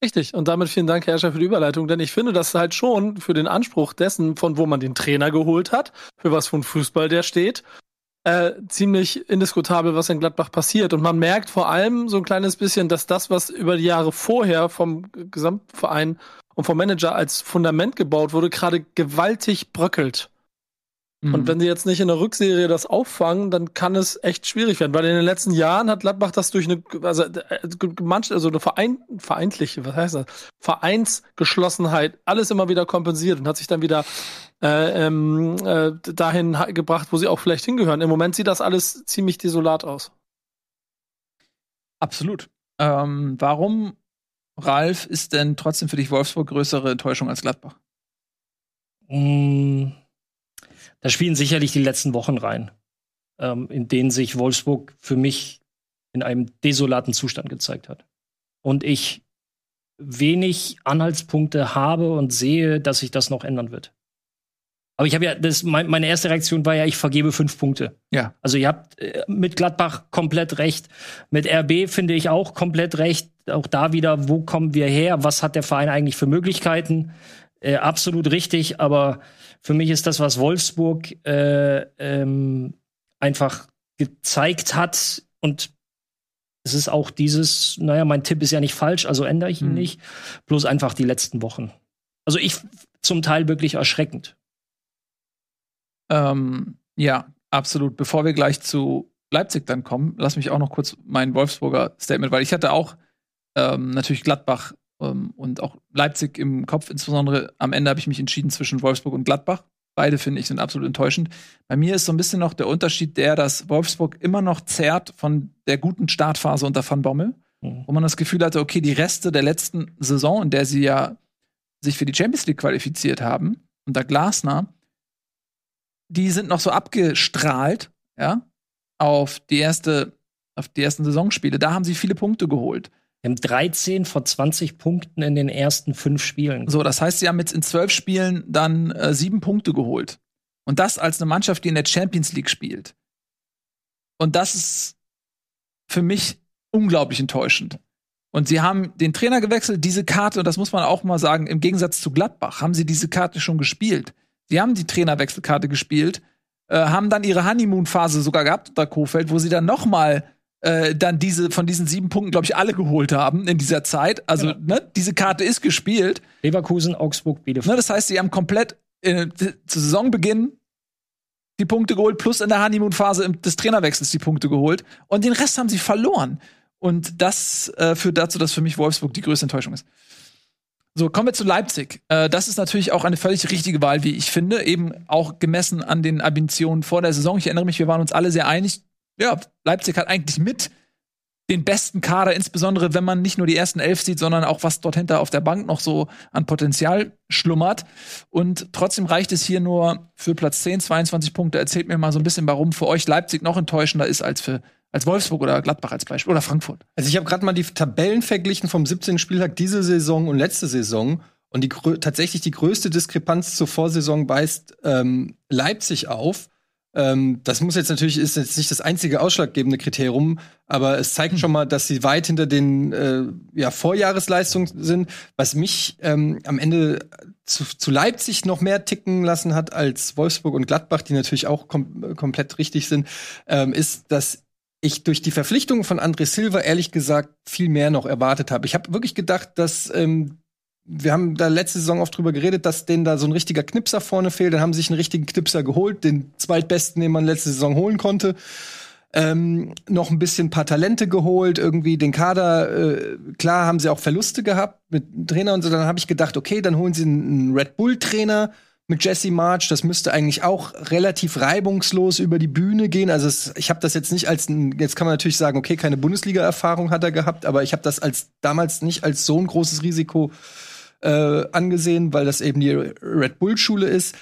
Richtig. Und damit vielen Dank, Herr Escher, für die Überleitung. Denn ich finde das halt schon für den Anspruch dessen, von wo man den Trainer geholt hat, für was von Fußball der steht äh, ziemlich indiskutabel, was in Gladbach passiert. Und man merkt vor allem so ein kleines bisschen, dass das, was über die Jahre vorher vom Gesamtverein und vom Manager als Fundament gebaut wurde, gerade gewaltig bröckelt. Mhm. Und wenn sie jetzt nicht in der Rückserie das auffangen, dann kann es echt schwierig werden. Weil in den letzten Jahren hat Gladbach das durch eine, also, äh, also eine Verein, vereintliche, was heißt das? Vereinsgeschlossenheit alles immer wieder kompensiert und hat sich dann wieder äh, ähm, äh, dahin gebracht, wo sie auch vielleicht hingehören. Im Moment sieht das alles ziemlich desolat aus. Absolut. Ähm, warum, Ralf, ist denn trotzdem für dich Wolfsburg größere Enttäuschung als Gladbach? Mmh da spielen sicherlich die letzten Wochen rein, ähm, in denen sich Wolfsburg für mich in einem desolaten Zustand gezeigt hat. Und ich wenig Anhaltspunkte habe und sehe, dass sich das noch ändern wird. Aber ich habe ja, das, mein, meine erste Reaktion war ja, ich vergebe fünf Punkte. Ja. Also ihr habt äh, mit Gladbach komplett recht. Mit RB finde ich auch komplett recht. Auch da wieder, wo kommen wir her? Was hat der Verein eigentlich für Möglichkeiten? Äh, absolut richtig, aber für mich ist das, was Wolfsburg äh, ähm, einfach gezeigt hat und es ist auch dieses, naja, mein Tipp ist ja nicht falsch, also ändere ich ihn mhm. nicht. Bloß einfach die letzten Wochen. Also ich zum Teil wirklich erschreckend. Ähm, ja, absolut. Bevor wir gleich zu Leipzig dann kommen, lass mich auch noch kurz mein Wolfsburger Statement, weil ich hatte auch ähm, natürlich Gladbach ähm, und auch Leipzig im Kopf. Insbesondere am Ende habe ich mich entschieden zwischen Wolfsburg und Gladbach. Beide finde ich sind absolut enttäuschend. Bei mir ist so ein bisschen noch der Unterschied der, dass Wolfsburg immer noch zerrt von der guten Startphase unter Van Bommel, mhm. wo man das Gefühl hatte, okay, die Reste der letzten Saison, in der sie ja sich für die Champions League qualifiziert haben, unter Glasner, die sind noch so abgestrahlt, ja, auf die erste, auf die ersten Saisonspiele. Da haben sie viele Punkte geholt. Wir haben 13 vor 20 Punkten in den ersten fünf Spielen. So, das heißt, sie haben jetzt in zwölf Spielen dann äh, sieben Punkte geholt. Und das als eine Mannschaft, die in der Champions League spielt. Und das ist für mich unglaublich enttäuschend. Und sie haben den Trainer gewechselt, diese Karte, und das muss man auch mal sagen, im Gegensatz zu Gladbach, haben sie diese Karte schon gespielt. Sie haben die Trainerwechselkarte gespielt, äh, haben dann ihre Honeymoon-Phase sogar gehabt unter Kofeld, wo sie dann noch mal äh, dann diese von diesen sieben Punkten, glaube ich, alle geholt haben in dieser Zeit. Also, ja. ne, diese Karte ist gespielt. Leverkusen, Augsburg, Bielefeld. Ne, das heißt, sie haben komplett äh, zu Saisonbeginn die Punkte geholt, plus in der Honeymoon-Phase des Trainerwechsels die Punkte geholt. Und den Rest haben sie verloren. Und das äh, führt dazu, dass für mich Wolfsburg die größte Enttäuschung ist. So, kommen wir zu Leipzig. Äh, das ist natürlich auch eine völlig richtige Wahl, wie ich finde. Eben auch gemessen an den Ambitionen vor der Saison. Ich erinnere mich, wir waren uns alle sehr einig, ja, Leipzig hat eigentlich mit den besten Kader, insbesondere wenn man nicht nur die ersten elf sieht, sondern auch was dort hinter auf der Bank noch so an Potenzial schlummert. Und trotzdem reicht es hier nur für Platz 10, 22 Punkte. Erzählt mir mal so ein bisschen, warum für euch Leipzig noch enttäuschender ist als für als Wolfsburg oder Gladbach als Beispiel oder Frankfurt. Also ich habe gerade mal die Tabellen verglichen vom 17. Spieltag diese Saison und letzte Saison. Und die tatsächlich die größte Diskrepanz zur Vorsaison weist ähm, Leipzig auf. Ähm, das muss jetzt natürlich ist jetzt nicht das einzige ausschlaggebende Kriterium, aber es zeigt schon mal, dass sie weit hinter den äh, ja, Vorjahresleistungen sind, was mich ähm, am Ende zu, zu, Leipzig noch mehr ticken lassen hat als Wolfsburg und Gladbach, die natürlich auch kom komplett richtig sind, ähm, ist, dass ich durch die Verpflichtung von André Silva ehrlich gesagt viel mehr noch erwartet habe. Ich habe wirklich gedacht, dass ähm, wir haben da letzte Saison oft drüber geredet, dass denen da so ein richtiger Knipser vorne fehlt. Dann haben sie sich einen richtigen Knipser geholt, den zweitbesten, den man letzte Saison holen konnte. Ähm, noch ein bisschen ein paar Talente geholt, irgendwie den Kader, äh, klar haben sie auch Verluste gehabt mit Trainer und so. Dann habe ich gedacht, okay, dann holen sie einen Red Bull-Trainer mit Jesse March. Das müsste eigentlich auch relativ reibungslos über die Bühne gehen. Also es, ich habe das jetzt nicht als jetzt kann man natürlich sagen, okay, keine Bundesliga-Erfahrung hat er gehabt, aber ich habe das als damals nicht als so ein großes Risiko äh, angesehen, weil das eben die Red Bull-Schule ist.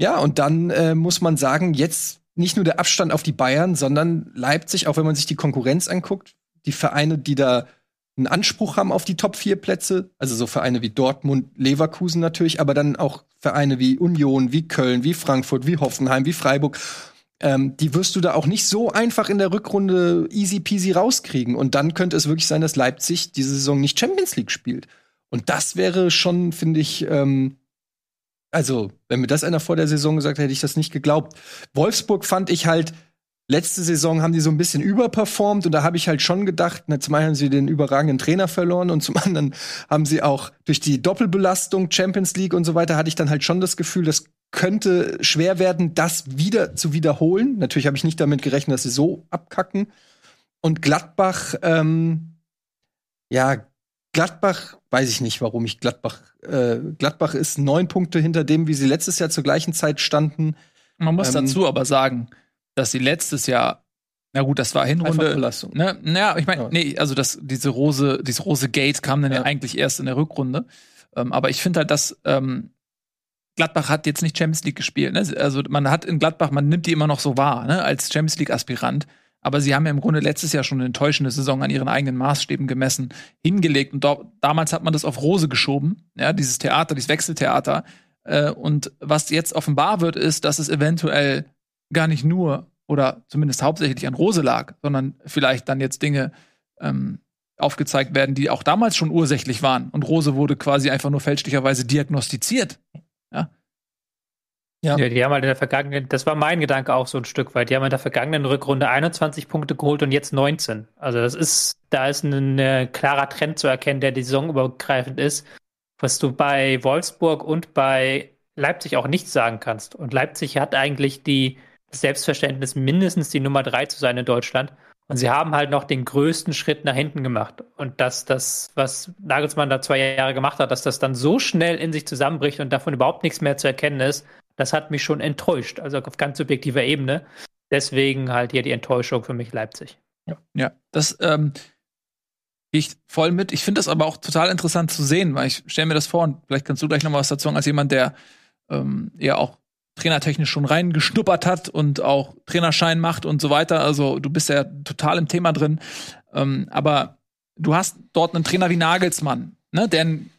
Ja, und dann äh, muss man sagen, jetzt nicht nur der Abstand auf die Bayern, sondern Leipzig, auch wenn man sich die Konkurrenz anguckt, die Vereine, die da einen Anspruch haben auf die Top 4 Plätze, also so Vereine wie Dortmund, Leverkusen natürlich, aber dann auch Vereine wie Union, wie Köln, wie Frankfurt, wie Hoffenheim, wie Freiburg. Ähm, die wirst du da auch nicht so einfach in der Rückrunde easy peasy rauskriegen. Und dann könnte es wirklich sein, dass Leipzig diese Saison nicht Champions League spielt. Und das wäre schon, finde ich, ähm, also, wenn mir das einer vor der Saison gesagt hätte, hätte ich das nicht geglaubt. Wolfsburg fand ich halt, letzte Saison haben die so ein bisschen überperformt und da habe ich halt schon gedacht, na, zum einen haben sie den überragenden Trainer verloren und zum anderen haben sie auch durch die Doppelbelastung Champions League und so weiter hatte ich dann halt schon das Gefühl, das könnte schwer werden, das wieder zu wiederholen. Natürlich habe ich nicht damit gerechnet, dass sie so abkacken. Und Gladbach, ähm, ja, Gladbach, weiß ich nicht, warum ich Gladbach. Äh, Gladbach ist neun Punkte hinter dem, wie sie letztes Jahr zur gleichen Zeit standen. Man muss ähm, dazu aber sagen, dass sie letztes Jahr, na gut, das war Hinrunde. Ne, naja, ich meine, ja. nee, also das, diese Rose, diese Rose Gate kam dann ja. ja eigentlich erst in der Rückrunde. Ähm, aber ich finde halt, dass ähm, Gladbach hat jetzt nicht Champions League gespielt. Ne? Also man hat in Gladbach, man nimmt die immer noch so wahr, ne? als Champions League-Aspirant. Aber sie haben ja im Grunde letztes Jahr schon eine enttäuschende Saison an ihren eigenen Maßstäben gemessen, hingelegt. Und damals hat man das auf Rose geschoben, ja, dieses Theater, dieses Wechseltheater. Äh, und was jetzt offenbar wird, ist, dass es eventuell gar nicht nur oder zumindest hauptsächlich an Rose lag, sondern vielleicht dann jetzt Dinge ähm, aufgezeigt werden, die auch damals schon ursächlich waren. Und Rose wurde quasi einfach nur fälschlicherweise diagnostiziert. Ja. Ja. ja. die haben halt in der vergangenen, das war mein Gedanke auch so ein Stück weit, die haben in der vergangenen Rückrunde 21 Punkte geholt und jetzt 19. Also das ist, da ist ein, ein klarer Trend zu erkennen, der die Saison übergreifend ist, was du bei Wolfsburg und bei Leipzig auch nicht sagen kannst. Und Leipzig hat eigentlich die Selbstverständnis, mindestens die Nummer drei zu sein in Deutschland. Und sie haben halt noch den größten Schritt nach hinten gemacht. Und dass das, was Nagelsmann da zwei Jahre gemacht hat, dass das dann so schnell in sich zusammenbricht und davon überhaupt nichts mehr zu erkennen ist, das hat mich schon enttäuscht. Also auf ganz subjektiver Ebene. Deswegen halt hier die Enttäuschung für mich Leipzig. Ja, ja das ähm, ich voll mit. Ich finde das aber auch total interessant zu sehen, weil ich stelle mir das vor und vielleicht kannst du gleich noch mal was dazu sagen, als jemand, der ähm, ja auch trainertechnisch schon reingeschnuppert hat und auch Trainerschein macht und so weiter. Also du bist ja total im Thema drin. Ähm, aber du hast dort einen Trainer wie Nagelsmann, ne, der ein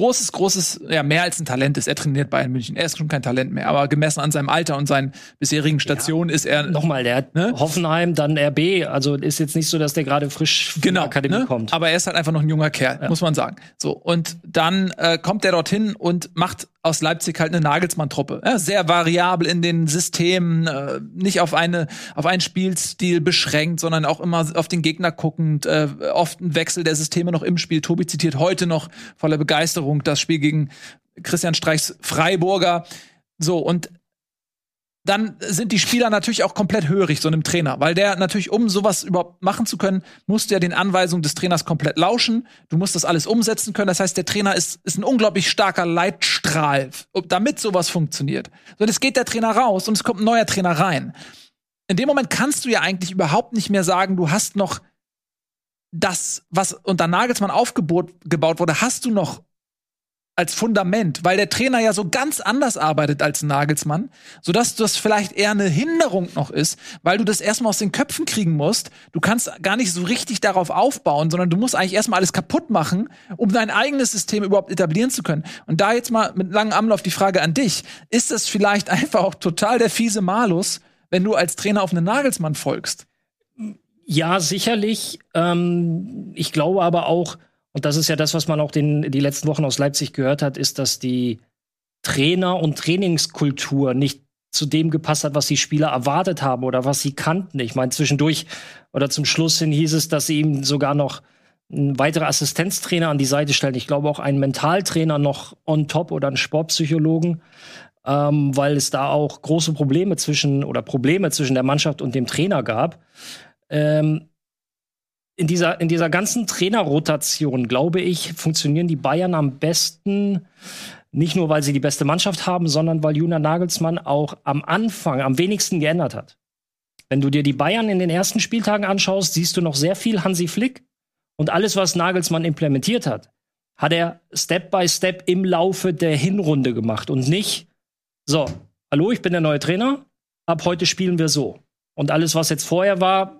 großes, großes, ja, mehr als ein Talent ist. Er trainiert Bayern München. Er ist schon kein Talent mehr. Aber gemessen an seinem Alter und seinen bisherigen Stationen ja, ist er. Nochmal, der hat ne? Hoffenheim, dann RB. Also ist jetzt nicht so, dass der gerade frisch von genau, der Akademie ne? kommt. Aber er ist halt einfach noch ein junger Kerl, ja. muss man sagen. So. Und dann äh, kommt er dorthin und macht aus Leipzig halt eine Nagelsmann-Truppe. Ja, sehr variabel in den Systemen, äh, nicht auf eine auf einen Spielstil beschränkt, sondern auch immer auf den Gegner guckend. Äh, oft ein Wechsel der Systeme noch im Spiel. Tobi zitiert heute noch voller Begeisterung das Spiel gegen Christian Streichs Freiburger. So und dann sind die Spieler natürlich auch komplett hörig, so einem Trainer, weil der natürlich, um sowas überhaupt machen zu können, musst du ja den Anweisungen des Trainers komplett lauschen. Du musst das alles umsetzen können. Das heißt, der Trainer ist, ist ein unglaublich starker Leitstrahl, damit sowas funktioniert. So, jetzt geht der Trainer raus und es kommt ein neuer Trainer rein. In dem Moment kannst du ja eigentlich überhaupt nicht mehr sagen, du hast noch das, was unter Nagelsmann aufgebaut wurde, hast du noch als Fundament, weil der Trainer ja so ganz anders arbeitet als Nagelsmann, sodass das vielleicht eher eine Hinderung noch ist, weil du das erstmal aus den Köpfen kriegen musst. Du kannst gar nicht so richtig darauf aufbauen, sondern du musst eigentlich erstmal alles kaputt machen, um dein eigenes System überhaupt etablieren zu können. Und da jetzt mal mit langem Anlauf die Frage an dich, ist das vielleicht einfach auch total der fiese Malus, wenn du als Trainer auf einen Nagelsmann folgst? Ja, sicherlich. Ähm, ich glaube aber auch, und das ist ja das, was man auch den, die letzten Wochen aus Leipzig gehört hat, ist, dass die Trainer- und Trainingskultur nicht zu dem gepasst hat, was die Spieler erwartet haben oder was sie kannten. Ich meine, zwischendurch oder zum Schluss hin hieß es, dass sie ihm sogar noch ein weiterer Assistenztrainer an die Seite stellen. Ich glaube auch einen Mentaltrainer noch on top oder einen Sportpsychologen, ähm, weil es da auch große Probleme zwischen oder Probleme zwischen der Mannschaft und dem Trainer gab. Ähm, in dieser, in dieser ganzen Trainerrotation, glaube ich, funktionieren die Bayern am besten, nicht nur, weil sie die beste Mannschaft haben, sondern weil Julian Nagelsmann auch am Anfang am wenigsten geändert hat. Wenn du dir die Bayern in den ersten Spieltagen anschaust, siehst du noch sehr viel Hansi Flick und alles, was Nagelsmann implementiert hat, hat er Step by Step im Laufe der Hinrunde gemacht und nicht so, hallo, ich bin der neue Trainer, ab heute spielen wir so. Und alles, was jetzt vorher war,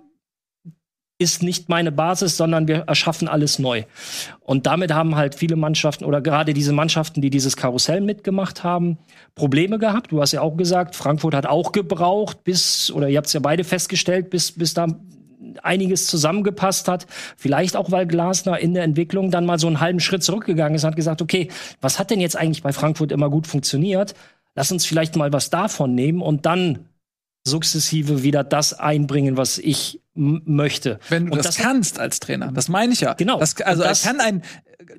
ist nicht meine Basis, sondern wir erschaffen alles neu. Und damit haben halt viele Mannschaften oder gerade diese Mannschaften, die dieses Karussell mitgemacht haben, Probleme gehabt. Du hast ja auch gesagt, Frankfurt hat auch gebraucht, bis, oder ihr habt es ja beide festgestellt, bis, bis da einiges zusammengepasst hat. Vielleicht auch, weil Glasner in der Entwicklung dann mal so einen halben Schritt zurückgegangen ist und hat gesagt, okay, was hat denn jetzt eigentlich bei Frankfurt immer gut funktioniert? Lass uns vielleicht mal was davon nehmen und dann sukzessive wieder das einbringen, was ich möchte. Wenn du das, das, kannst als Trainer, das meine ich ja. Genau. Das, also das, kann ein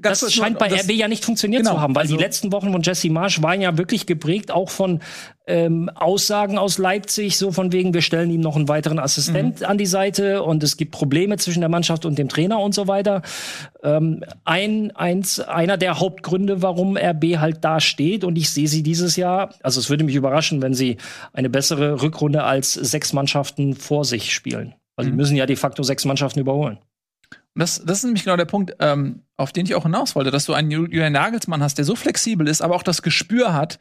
das scheint bei RB ja nicht funktioniert genau, zu haben, weil also die letzten Wochen von Jesse Marsch waren ja wirklich geprägt, auch von ähm, Aussagen aus Leipzig, so von wegen, wir stellen ihm noch einen weiteren Assistent mhm. an die Seite und es gibt Probleme zwischen der Mannschaft und dem Trainer und so weiter. Ähm, ein, eins, einer der Hauptgründe, warum RB halt da steht und ich sehe sie dieses Jahr, also es würde mich überraschen, wenn sie eine bessere Rückrunde als sechs Mannschaften vor sich spielen. Weil mhm. die müssen ja de facto sechs Mannschaften überholen. Das, das ist nämlich genau der Punkt, ähm, auf den ich auch hinaus wollte, dass du einen Julian Nagelsmann hast, der so flexibel ist, aber auch das Gespür hat,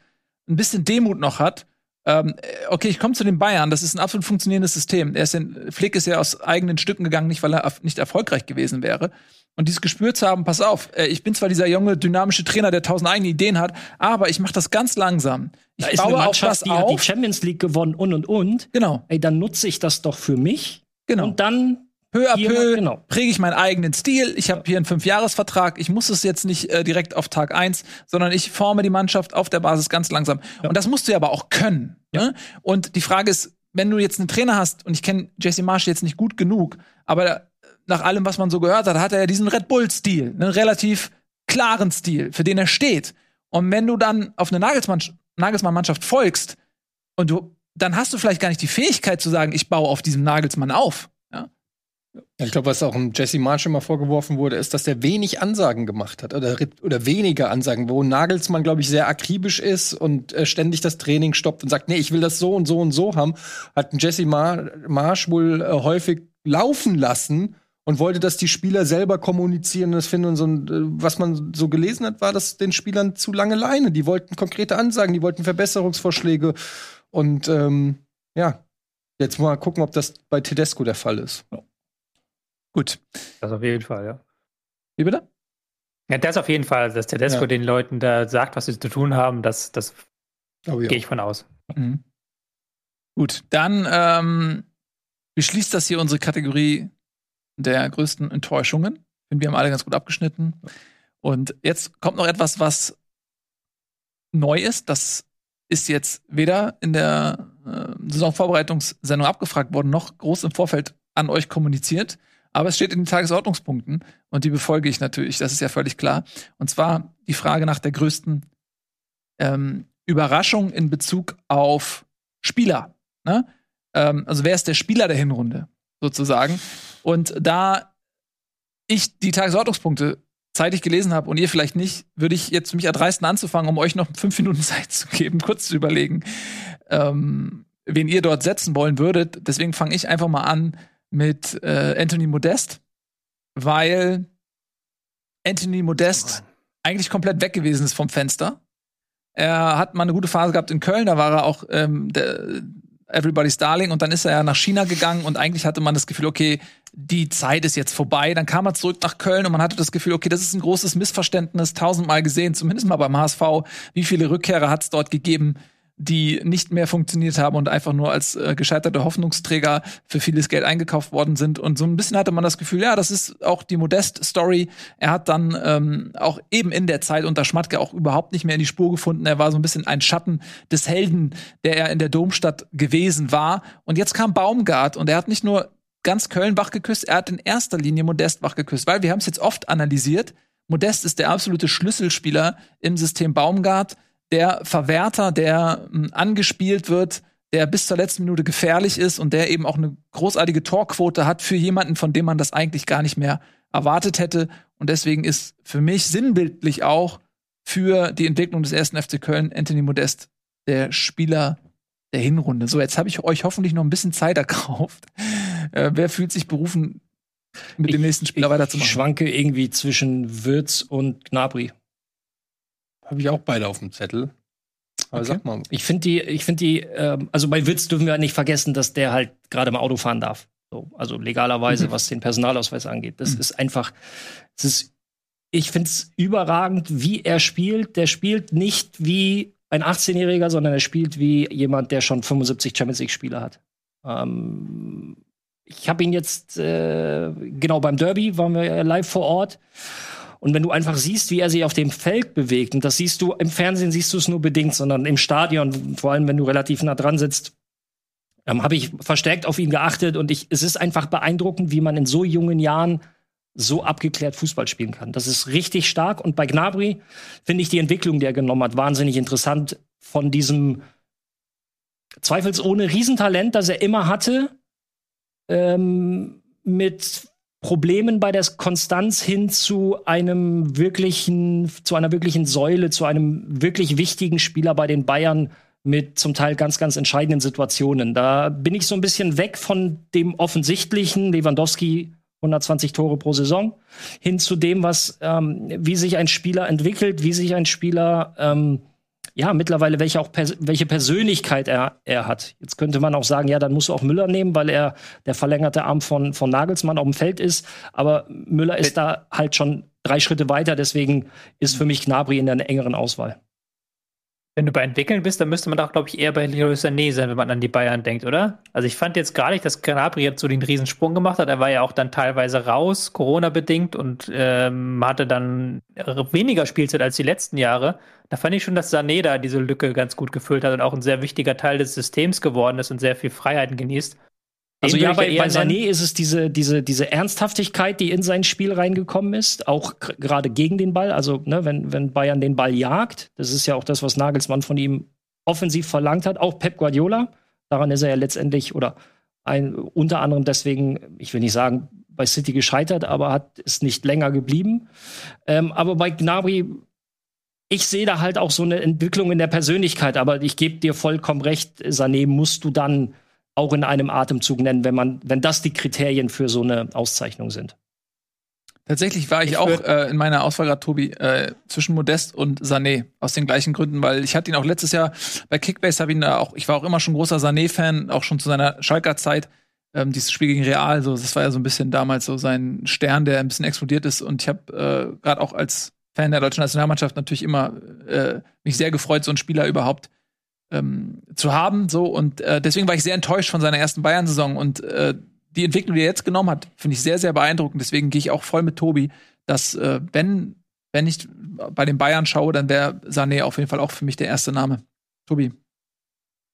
ein bisschen Demut noch hat. Ähm, okay, ich komme zu den Bayern, das ist ein absolut funktionierendes System. Er ist in, Flick ist ja aus eigenen Stücken gegangen, nicht weil er nicht erfolgreich gewesen wäre. Und dieses Gespür zu haben, pass auf, äh, ich bin zwar dieser junge, dynamische Trainer, der tausend eigene Ideen hat, aber ich mache das ganz langsam. Ich da baue auf das die auf. hat die Champions League gewonnen und und und. Genau. Ey, dann nutze ich das doch für mich. Genau. Und dann peu à peu genau. präge ich meinen eigenen Stil. Ich habe hier einen Fünfjahresvertrag. Ich muss es jetzt nicht äh, direkt auf Tag eins, sondern ich forme die Mannschaft auf der Basis ganz langsam. Ja. Und das musst du ja aber auch können. Ja. Ne? Und die Frage ist, wenn du jetzt einen Trainer hast, und ich kenne Jesse Marsh jetzt nicht gut genug, aber nach allem, was man so gehört hat, hat er ja diesen Red Bull-Stil, einen relativ klaren Stil, für den er steht. Und wenn du dann auf eine Nagelsmann-Mannschaft folgst und du, dann hast du vielleicht gar nicht die Fähigkeit zu sagen, ich baue auf diesem Nagelsmann auf. Ich glaube, was auch Jesse Marsch immer vorgeworfen wurde, ist, dass der wenig Ansagen gemacht hat oder, oder weniger Ansagen, wo Nagelsmann, glaube ich, sehr akribisch ist und äh, ständig das Training stoppt und sagt, nee, ich will das so und so und so haben, hat Jesse Mar Marsch wohl äh, häufig laufen lassen und wollte, dass die Spieler selber kommunizieren. Das finden so äh, was man so gelesen hat, war das den Spielern zu lange Leine. Die wollten konkrete Ansagen, die wollten Verbesserungsvorschläge und ähm, ja, jetzt mal gucken, ob das bei Tedesco der Fall ist. Ja. Gut. Das auf jeden Fall, ja. Wie bitte? Ja, das auf jeden Fall, dass Tedesco ja. den Leuten da sagt, was sie zu tun haben, das, das oh, ja. gehe ich von aus. Mhm. Gut, dann ähm, beschließt das hier unsere Kategorie der größten Enttäuschungen. Ich finde, wir haben alle ganz gut abgeschnitten. Und jetzt kommt noch etwas, was neu ist. Das ist jetzt weder in der äh, Saisonvorbereitungssendung abgefragt worden, noch groß im Vorfeld an euch kommuniziert. Aber es steht in den Tagesordnungspunkten und die befolge ich natürlich, das ist ja völlig klar. Und zwar die Frage nach der größten ähm, Überraschung in Bezug auf Spieler. Ne? Ähm, also wer ist der Spieler der Hinrunde sozusagen? Und da ich die Tagesordnungspunkte zeitig gelesen habe und ihr vielleicht nicht, würde ich jetzt mich erdreisten anzufangen, um euch noch fünf Minuten Zeit zu geben, kurz zu überlegen, ähm, wen ihr dort setzen wollen würdet. Deswegen fange ich einfach mal an mit äh, Anthony Modest, weil Anthony Modest oh eigentlich komplett weg gewesen ist vom Fenster. Er hat mal eine gute Phase gehabt in Köln, da war er auch ähm, der Everybody's Darling und dann ist er ja nach China gegangen und eigentlich hatte man das Gefühl, okay, die Zeit ist jetzt vorbei. Dann kam er zurück nach Köln und man hatte das Gefühl, okay, das ist ein großes Missverständnis, tausendmal gesehen, zumindest mal beim HSV. Wie viele Rückkehrer hat es dort gegeben? Die nicht mehr funktioniert haben und einfach nur als äh, gescheiterte Hoffnungsträger für vieles Geld eingekauft worden sind. Und so ein bisschen hatte man das Gefühl, ja, das ist auch die Modest-Story. Er hat dann ähm, auch eben in der Zeit unter Schmatke auch überhaupt nicht mehr in die Spur gefunden. Er war so ein bisschen ein Schatten des Helden, der er in der Domstadt gewesen war. Und jetzt kam Baumgart und er hat nicht nur ganz Köln wach geküsst, er hat in erster Linie Modest wach geküsst, weil wir haben es jetzt oft analysiert. Modest ist der absolute Schlüsselspieler im System Baumgart der Verwerter, der hm, angespielt wird, der bis zur letzten Minute gefährlich ist und der eben auch eine großartige Torquote hat für jemanden, von dem man das eigentlich gar nicht mehr erwartet hätte. Und deswegen ist für mich sinnbildlich auch für die Entwicklung des ersten FC Köln Anthony Modest der Spieler der Hinrunde. So, jetzt habe ich euch hoffentlich noch ein bisschen Zeit erkauft. Äh, wer fühlt sich berufen, mit ich, dem nächsten Spieler ich, weiterzumachen? Ich schwanke irgendwie zwischen Würz und Gnabry. Habe ich auch beide auf dem Zettel. Aber okay. sag mal. Ich finde die, ich finde die, ähm, also bei Witz dürfen wir nicht vergessen, dass der halt gerade mal Auto fahren darf. So, also legalerweise, mhm. was den Personalausweis angeht. Das mhm. ist einfach, es ist, ich finde es überragend, wie er spielt. Der spielt nicht wie ein 18-Jähriger, sondern er spielt wie jemand, der schon 75 Champions League-Spiele hat. Ähm, ich habe ihn jetzt, äh, genau beim Derby waren wir live vor Ort. Und wenn du einfach siehst, wie er sich auf dem Feld bewegt, und das siehst du im Fernsehen, siehst du es nur bedingt, sondern im Stadion, vor allem wenn du relativ nah dran sitzt, ähm, habe ich verstärkt auf ihn geachtet und ich, es ist einfach beeindruckend, wie man in so jungen Jahren so abgeklärt Fußball spielen kann. Das ist richtig stark. Und bei Gnabry finde ich die Entwicklung, die er genommen hat, wahnsinnig interessant. Von diesem zweifelsohne Riesentalent, das er immer hatte, ähm, mit Problemen bei der Konstanz hin zu einem wirklichen, zu einer wirklichen Säule, zu einem wirklich wichtigen Spieler bei den Bayern mit zum Teil ganz, ganz entscheidenden Situationen. Da bin ich so ein bisschen weg von dem offensichtlichen Lewandowski 120 Tore pro Saison hin zu dem, was ähm, wie sich ein Spieler entwickelt, wie sich ein Spieler ähm, ja, mittlerweile welche auch pers welche Persönlichkeit er, er hat. Jetzt könnte man auch sagen, ja, dann musst du auch Müller nehmen, weil er der verlängerte Arm von, von Nagelsmann auf dem Feld ist. Aber Müller ist da halt schon drei Schritte weiter, deswegen ist für mich Gnabry in der engeren Auswahl. Wenn du bei Entwickeln bist, dann müsste man doch, glaube ich, eher bei Leroy Sané sein, wenn man an die Bayern denkt, oder? Also ich fand jetzt gar nicht, dass jetzt so den Riesensprung gemacht hat. Er war ja auch dann teilweise raus, Corona-bedingt und ähm, hatte dann weniger Spielzeit als die letzten Jahre. Da fand ich schon, dass Sané da diese Lücke ganz gut gefüllt hat und auch ein sehr wichtiger Teil des Systems geworden ist und sehr viel Freiheiten genießt. Also ja, bei, bei Sané ist es diese, diese, diese Ernsthaftigkeit, die in sein Spiel reingekommen ist, auch gerade gegen den Ball. Also, ne, wenn, wenn Bayern den Ball jagt, das ist ja auch das, was Nagelsmann von ihm offensiv verlangt hat, auch Pep Guardiola. Daran ist er ja letztendlich oder ein, unter anderem deswegen, ich will nicht sagen, bei City gescheitert, aber hat es nicht länger geblieben. Ähm, aber bei Gnabry, ich sehe da halt auch so eine Entwicklung in der Persönlichkeit, aber ich gebe dir vollkommen recht, Sané musst du dann auch in einem Atemzug nennen, wenn man, wenn das die Kriterien für so eine Auszeichnung sind. Tatsächlich war ich, ich auch äh, in meiner Auswahl gerade, Tobi, äh, zwischen Modest und Sané. Aus den gleichen Gründen, weil ich hatte ihn auch letztes Jahr bei Kickbase, habe ihn da auch, ich war auch immer schon großer Sané-Fan, auch schon zu seiner Schalker Zeit. Ähm, dieses Spiel gegen Real, so, das war ja so ein bisschen damals so sein Stern, der ein bisschen explodiert ist. Und ich habe äh, gerade auch als Fan der deutschen Nationalmannschaft natürlich immer äh, mich sehr gefreut, so einen Spieler überhaupt ähm, zu haben. So und äh, deswegen war ich sehr enttäuscht von seiner ersten Bayern-Saison und äh, die Entwicklung, die er jetzt genommen hat, finde ich sehr, sehr beeindruckend. Deswegen gehe ich auch voll mit Tobi, dass äh, wenn wenn ich bei den Bayern schaue, dann wäre Sané auf jeden Fall auch für mich der erste Name. Tobi.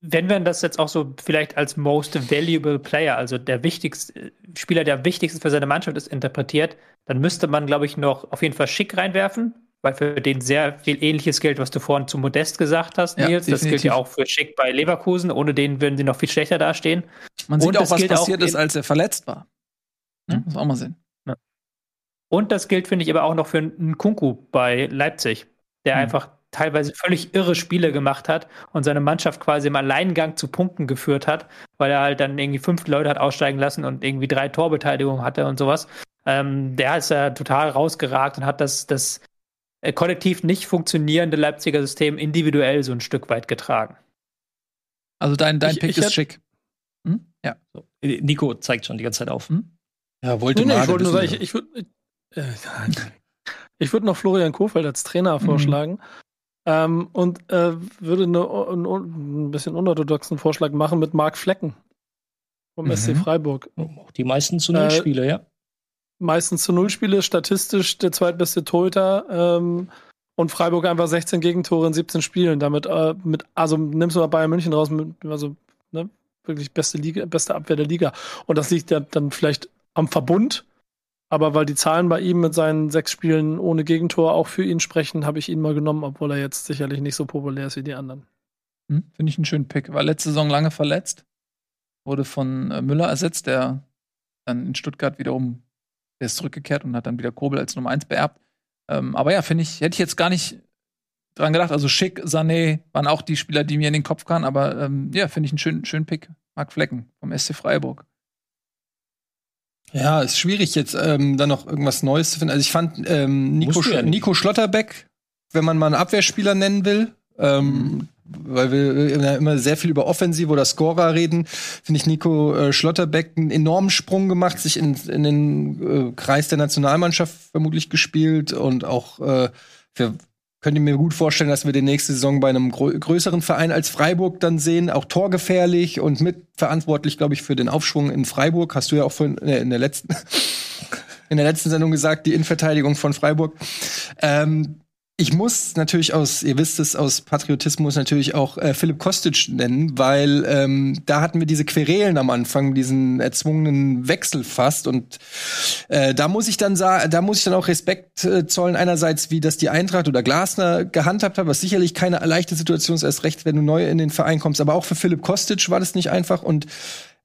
Wenn man das jetzt auch so vielleicht als most valuable player, also der wichtigste Spieler, der wichtigste für seine Mannschaft ist, interpretiert, dann müsste man, glaube ich, noch auf jeden Fall Schick reinwerfen, weil für den sehr viel ähnliches gilt, was du vorhin zu Modest gesagt hast, Nils. Ja, das gilt ja auch für Schick bei Leverkusen. Ohne den würden sie noch viel schlechter dastehen. Man sieht Und auch, was passiert auch ist, als er verletzt war. Ja, muss auch mal sehen. Ja. Und das gilt, finde ich, aber auch noch für einen Kunku bei Leipzig, der mhm. einfach teilweise völlig irre Spiele gemacht hat und seine Mannschaft quasi im Alleingang zu Punkten geführt hat, weil er halt dann irgendwie fünf Leute hat aussteigen lassen und irgendwie drei Torbeteiligungen hatte und sowas. Ähm, der ist ja total rausgeragt und hat das, das kollektiv nicht funktionierende Leipziger System individuell so ein Stück weit getragen. Also dein, dein ich, Pick ich ist schick. Hm? Ja. So. Äh, Nico zeigt schon die ganze Zeit auf. Hm? Ja, wollte nee, nee, ich wollte nur sagen, ich, ich würde äh, ich würd noch Florian Kofeld als Trainer mhm. vorschlagen. Ähm, und äh, würde eine, ein, ein bisschen unorthodoxen Vorschlag machen mit Marc Flecken vom mhm. SC Freiburg. Die meisten zu null Spiele, äh, ja meistens zu Null Spiele, statistisch der zweitbeste Torhüter ähm, und Freiburg einfach 16 Gegentore in 17 Spielen. Damit, äh, mit, also nimmst du mal Bayern München raus, mit, also ne, wirklich beste Liga, beste Abwehr der Liga. Und das liegt ja dann vielleicht am Verbund, aber weil die Zahlen bei ihm mit seinen sechs Spielen ohne Gegentor auch für ihn sprechen, habe ich ihn mal genommen, obwohl er jetzt sicherlich nicht so populär ist wie die anderen. Hm, Finde ich einen schönen Pick. War letzte Saison lange verletzt, wurde von äh, Müller ersetzt, der dann in Stuttgart wiederum der ist zurückgekehrt und hat dann wieder Kobel als Nummer 1 beerbt. Ähm, aber ja, finde ich, hätte ich jetzt gar nicht dran gedacht. Also Schick, Sané waren auch die Spieler, die mir in den Kopf kamen. Aber ähm, ja, finde ich einen schönen, schönen Pick. Marc Flecken vom SC Freiburg. Ja, ist schwierig jetzt ähm, da noch irgendwas Neues zu finden. Also ich fand ähm, Nico, Sch ja Nico Schlotterbeck, wenn man mal einen Abwehrspieler nennen will, ähm, mhm weil wir immer sehr viel über Offensive oder Scorer reden, finde ich Nico äh, Schlotterbeck einen enormen Sprung gemacht, sich in, in den äh, Kreis der Nationalmannschaft vermutlich gespielt und auch äh, für könnt ihr mir gut vorstellen, dass wir die nächste Saison bei einem größeren Verein als Freiburg dann sehen, auch torgefährlich und mitverantwortlich, glaube ich, für den Aufschwung in Freiburg. Hast du ja auch von, äh, in der letzten in der letzten Sendung gesagt, die Innenverteidigung von Freiburg. Ähm, ich muss natürlich aus, ihr wisst es, aus Patriotismus natürlich auch äh, Philipp Kostic nennen, weil ähm, da hatten wir diese Querelen am Anfang, diesen erzwungenen Wechsel fast. Und äh, da muss ich dann da muss ich dann auch Respekt äh, zollen, einerseits, wie das die Eintracht oder Glasner gehandhabt hat, was sicherlich keine leichte Situation ist, erst recht, wenn du neu in den Verein kommst. Aber auch für Philipp Kostic war das nicht einfach. Und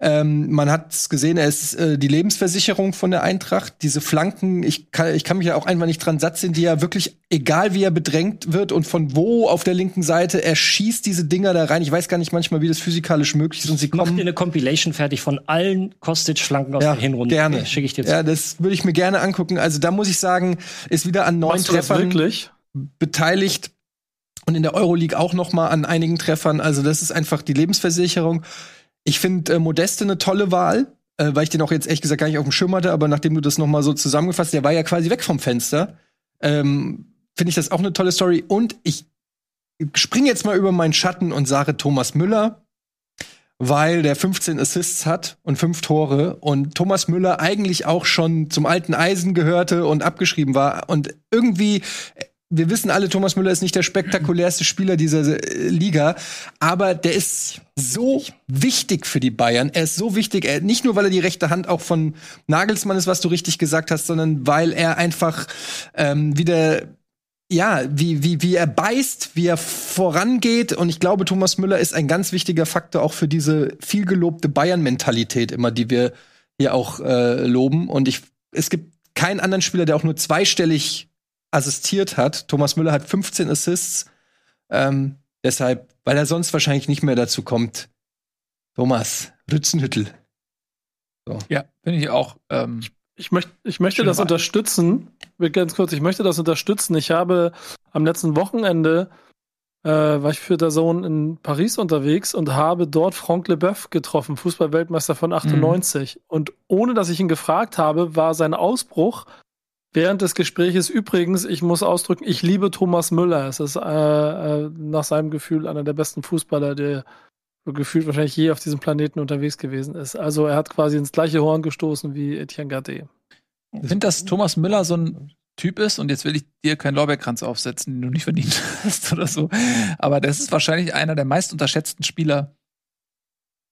ähm, man hat gesehen, er ist äh, die Lebensversicherung von der Eintracht. Diese Flanken, ich kann, ich kann mich ja auch einfach nicht dran satt sehen, die ja wirklich, egal wie er bedrängt wird und von wo auf der linken Seite, er schießt diese Dinger da rein. Ich weiß gar nicht manchmal, wie das physikalisch möglich ist. Und sie kommen. Mach dir eine Compilation fertig von allen Kostic-Flanken aus ja, der Hinrunde. Gerne. Schicke ich dir zu. Ja, das würde ich mir gerne angucken. Also da muss ich sagen, ist wieder an neun Treffern beteiligt und in der Euroleague auch noch mal an einigen Treffern. Also das ist einfach die Lebensversicherung. Ich finde äh, Modeste eine tolle Wahl, äh, weil ich den auch jetzt ehrlich gesagt gar nicht auf dem Schirm hatte, aber nachdem du das noch mal so zusammengefasst, der war ja quasi weg vom Fenster. Ähm, finde ich das auch eine tolle Story. Und ich springe jetzt mal über meinen Schatten und sage Thomas Müller, weil der 15 Assists hat und fünf Tore und Thomas Müller eigentlich auch schon zum alten Eisen gehörte und abgeschrieben war und irgendwie wir wissen alle, Thomas Müller ist nicht der spektakulärste Spieler dieser äh, Liga, aber der ist so wichtig für die Bayern. Er ist so wichtig, er, nicht nur, weil er die rechte Hand auch von Nagelsmann ist, was du richtig gesagt hast, sondern weil er einfach ähm, wieder ja, wie, wie, wie er beißt, wie er vorangeht. Und ich glaube, Thomas Müller ist ein ganz wichtiger Faktor auch für diese vielgelobte Bayern-Mentalität immer, die wir hier auch äh, loben. Und ich, es gibt keinen anderen Spieler, der auch nur zweistellig assistiert hat. Thomas Müller hat 15 Assists. Ähm, deshalb, weil er sonst wahrscheinlich nicht mehr dazu kommt. Thomas Rützenhüttel. So. Ja, finde ich auch. Ähm, ich, ich, möcht, ich möchte das Wahl. unterstützen. Ganz kurz, ich möchte das unterstützen. Ich habe am letzten Wochenende äh, war ich für der Sohn in Paris unterwegs und habe dort Franck Leboeuf getroffen, Fußballweltmeister von 98. Mhm. Und ohne dass ich ihn gefragt habe, war sein Ausbruch Während des Gespräches übrigens, ich muss ausdrücken, ich liebe Thomas Müller. Es ist äh, äh, nach seinem Gefühl einer der besten Fußballer, der gefühlt wahrscheinlich je auf diesem Planeten unterwegs gewesen ist. Also er hat quasi ins gleiche Horn gestoßen wie Etienne Gade. Ich finde, dass Thomas Müller so ein Typ ist, und jetzt will ich dir keinen Lorbeerkranz aufsetzen, den du nicht verdient hast oder so. Aber das ist wahrscheinlich einer der meist unterschätzten Spieler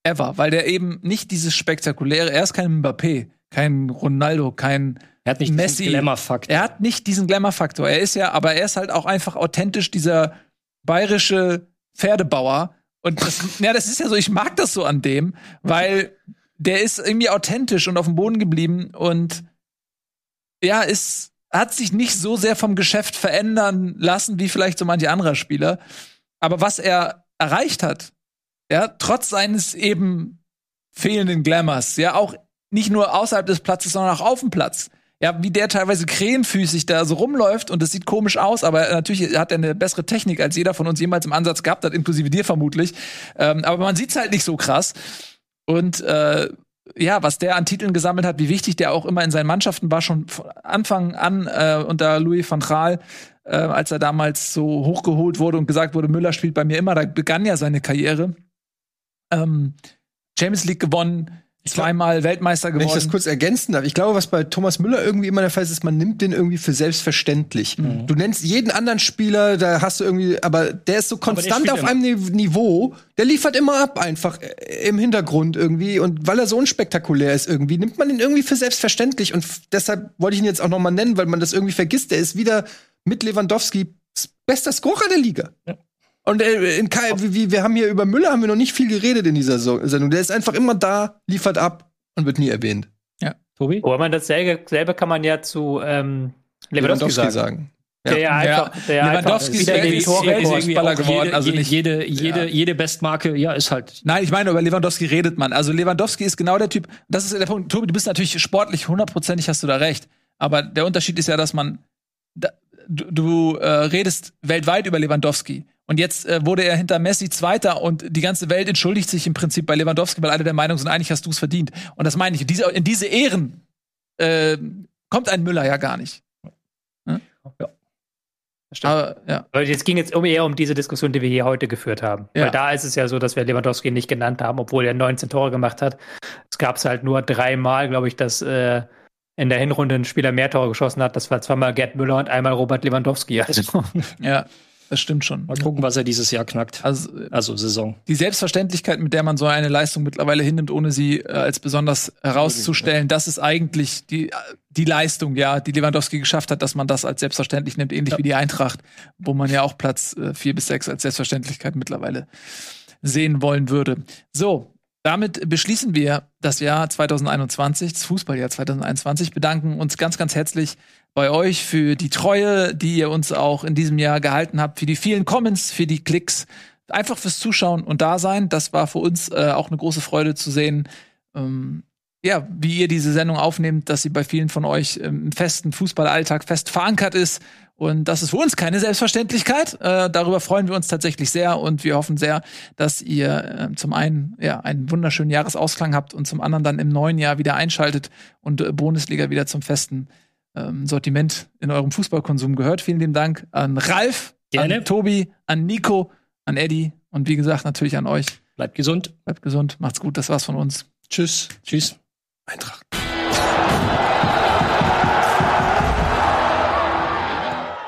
ever, weil der eben nicht dieses spektakuläre, er ist kein Mbappé, kein Ronaldo, kein er hat nicht Messi. diesen Glamour-Faktor. Er hat nicht diesen Glamour-Faktor. Er ist ja, aber er ist halt auch einfach authentisch dieser bayerische Pferdebauer. Und das, ja, das ist ja so, ich mag das so an dem, weil der ist irgendwie authentisch und auf dem Boden geblieben und ja, ist, hat sich nicht so sehr vom Geschäft verändern lassen, wie vielleicht so manche anderer Spieler. Aber was er erreicht hat, ja, trotz seines eben fehlenden Glamours, ja, auch nicht nur außerhalb des Platzes, sondern auch auf dem Platz. Ja, wie der teilweise krähenfüßig da so rumläuft und das sieht komisch aus, aber natürlich hat er eine bessere Technik, als jeder von uns jemals im Ansatz gehabt hat, inklusive dir vermutlich. Ähm, aber man sieht's halt nicht so krass. Und äh, ja, was der an Titeln gesammelt hat, wie wichtig der auch immer in seinen Mannschaften war, schon von Anfang an äh, unter Louis van Gaal, äh, als er damals so hochgeholt wurde und gesagt wurde, Müller spielt bei mir immer, da begann ja seine Karriere. Ähm, Champions League gewonnen, zweimal Weltmeister geworden. Wenn ich das kurz ergänzen darf, ich glaube, was bei Thomas Müller irgendwie immer der Fall ist, ist, man nimmt den irgendwie für selbstverständlich. Mhm. Du nennst jeden anderen Spieler, da hast du irgendwie, aber der ist so konstant auf einem Niveau, der liefert immer ab einfach äh, im Hintergrund irgendwie und weil er so unspektakulär ist irgendwie, nimmt man ihn irgendwie für selbstverständlich und deshalb wollte ich ihn jetzt auch noch mal nennen, weil man das irgendwie vergisst. Der ist wieder mit Lewandowski bester Scorer der Liga. Ja. Und äh, in Kai, wie, wir haben hier über Müller haben wir noch nicht viel geredet in dieser Sendung. Der ist einfach immer da, liefert ab und wird nie erwähnt. Ja, Tobi? Aber man dasselbe selbe kann man ja zu ähm, Lewandowski, Lewandowski sagen. sagen. Ja. Der einfach, der Lewandowski ist, wieder ist, Torrekordsballer geworden. Jede, also nicht jede, jede, ja. jede Bestmarke, ja, ist halt. Nein, ich meine, über Lewandowski redet man. Also Lewandowski ist genau der Typ. Das ist der Punkt. Tobi, du bist natürlich sportlich, hundertprozentig hast du da recht. Aber der Unterschied ist ja, dass man, da, du, du äh, redest weltweit über Lewandowski. Und jetzt äh, wurde er hinter Messi Zweiter und die ganze Welt entschuldigt sich im Prinzip bei Lewandowski, weil alle der Meinung sind, eigentlich hast du es verdient. Und das meine ich. In diese, in diese Ehren äh, kommt ein Müller ja gar nicht. Hm? Ja. Aber, ja. Aber jetzt ging es eher um diese Diskussion, die wir hier heute geführt haben. Ja. Weil da ist es ja so, dass wir Lewandowski nicht genannt haben, obwohl er 19 Tore gemacht hat. Es gab es halt nur dreimal, glaube ich, dass äh, in der Hinrunde ein Spieler mehr Tore geschossen hat. Das war zweimal Gerd Müller und einmal Robert Lewandowski. Also. Ja, das stimmt schon. Mal gucken, was er dieses Jahr knackt. Also, also Saison. Die Selbstverständlichkeit, mit der man so eine Leistung mittlerweile hinnimmt, ohne sie äh, als besonders herauszustellen, das ist eigentlich die, die Leistung, ja, die Lewandowski geschafft hat, dass man das als selbstverständlich nimmt, ähnlich ja. wie die Eintracht, wo man ja auch Platz äh, vier bis sechs als Selbstverständlichkeit mittlerweile sehen wollen würde. So, damit beschließen wir das Jahr 2021, das Fußballjahr 2021, bedanken uns ganz, ganz herzlich bei euch für die Treue, die ihr uns auch in diesem Jahr gehalten habt, für die vielen Comments, für die Klicks, einfach fürs Zuschauen und Dasein. Das war für uns äh, auch eine große Freude zu sehen, ähm, ja, wie ihr diese Sendung aufnehmt, dass sie bei vielen von euch im festen Fußballalltag fest verankert ist. Und das ist für uns keine Selbstverständlichkeit. Äh, darüber freuen wir uns tatsächlich sehr und wir hoffen sehr, dass ihr äh, zum einen ja einen wunderschönen Jahresausklang habt und zum anderen dann im neuen Jahr wieder einschaltet und äh, Bundesliga wieder zum festen ähm, Sortiment in eurem Fußballkonsum gehört. Vielen lieben Dank an Ralf, Gerne. an Tobi, an Nico, an Eddie und wie gesagt natürlich an euch. Bleibt gesund. Bleibt gesund. Macht's gut. Das war's von uns. Tschüss. Tschüss. Eintracht.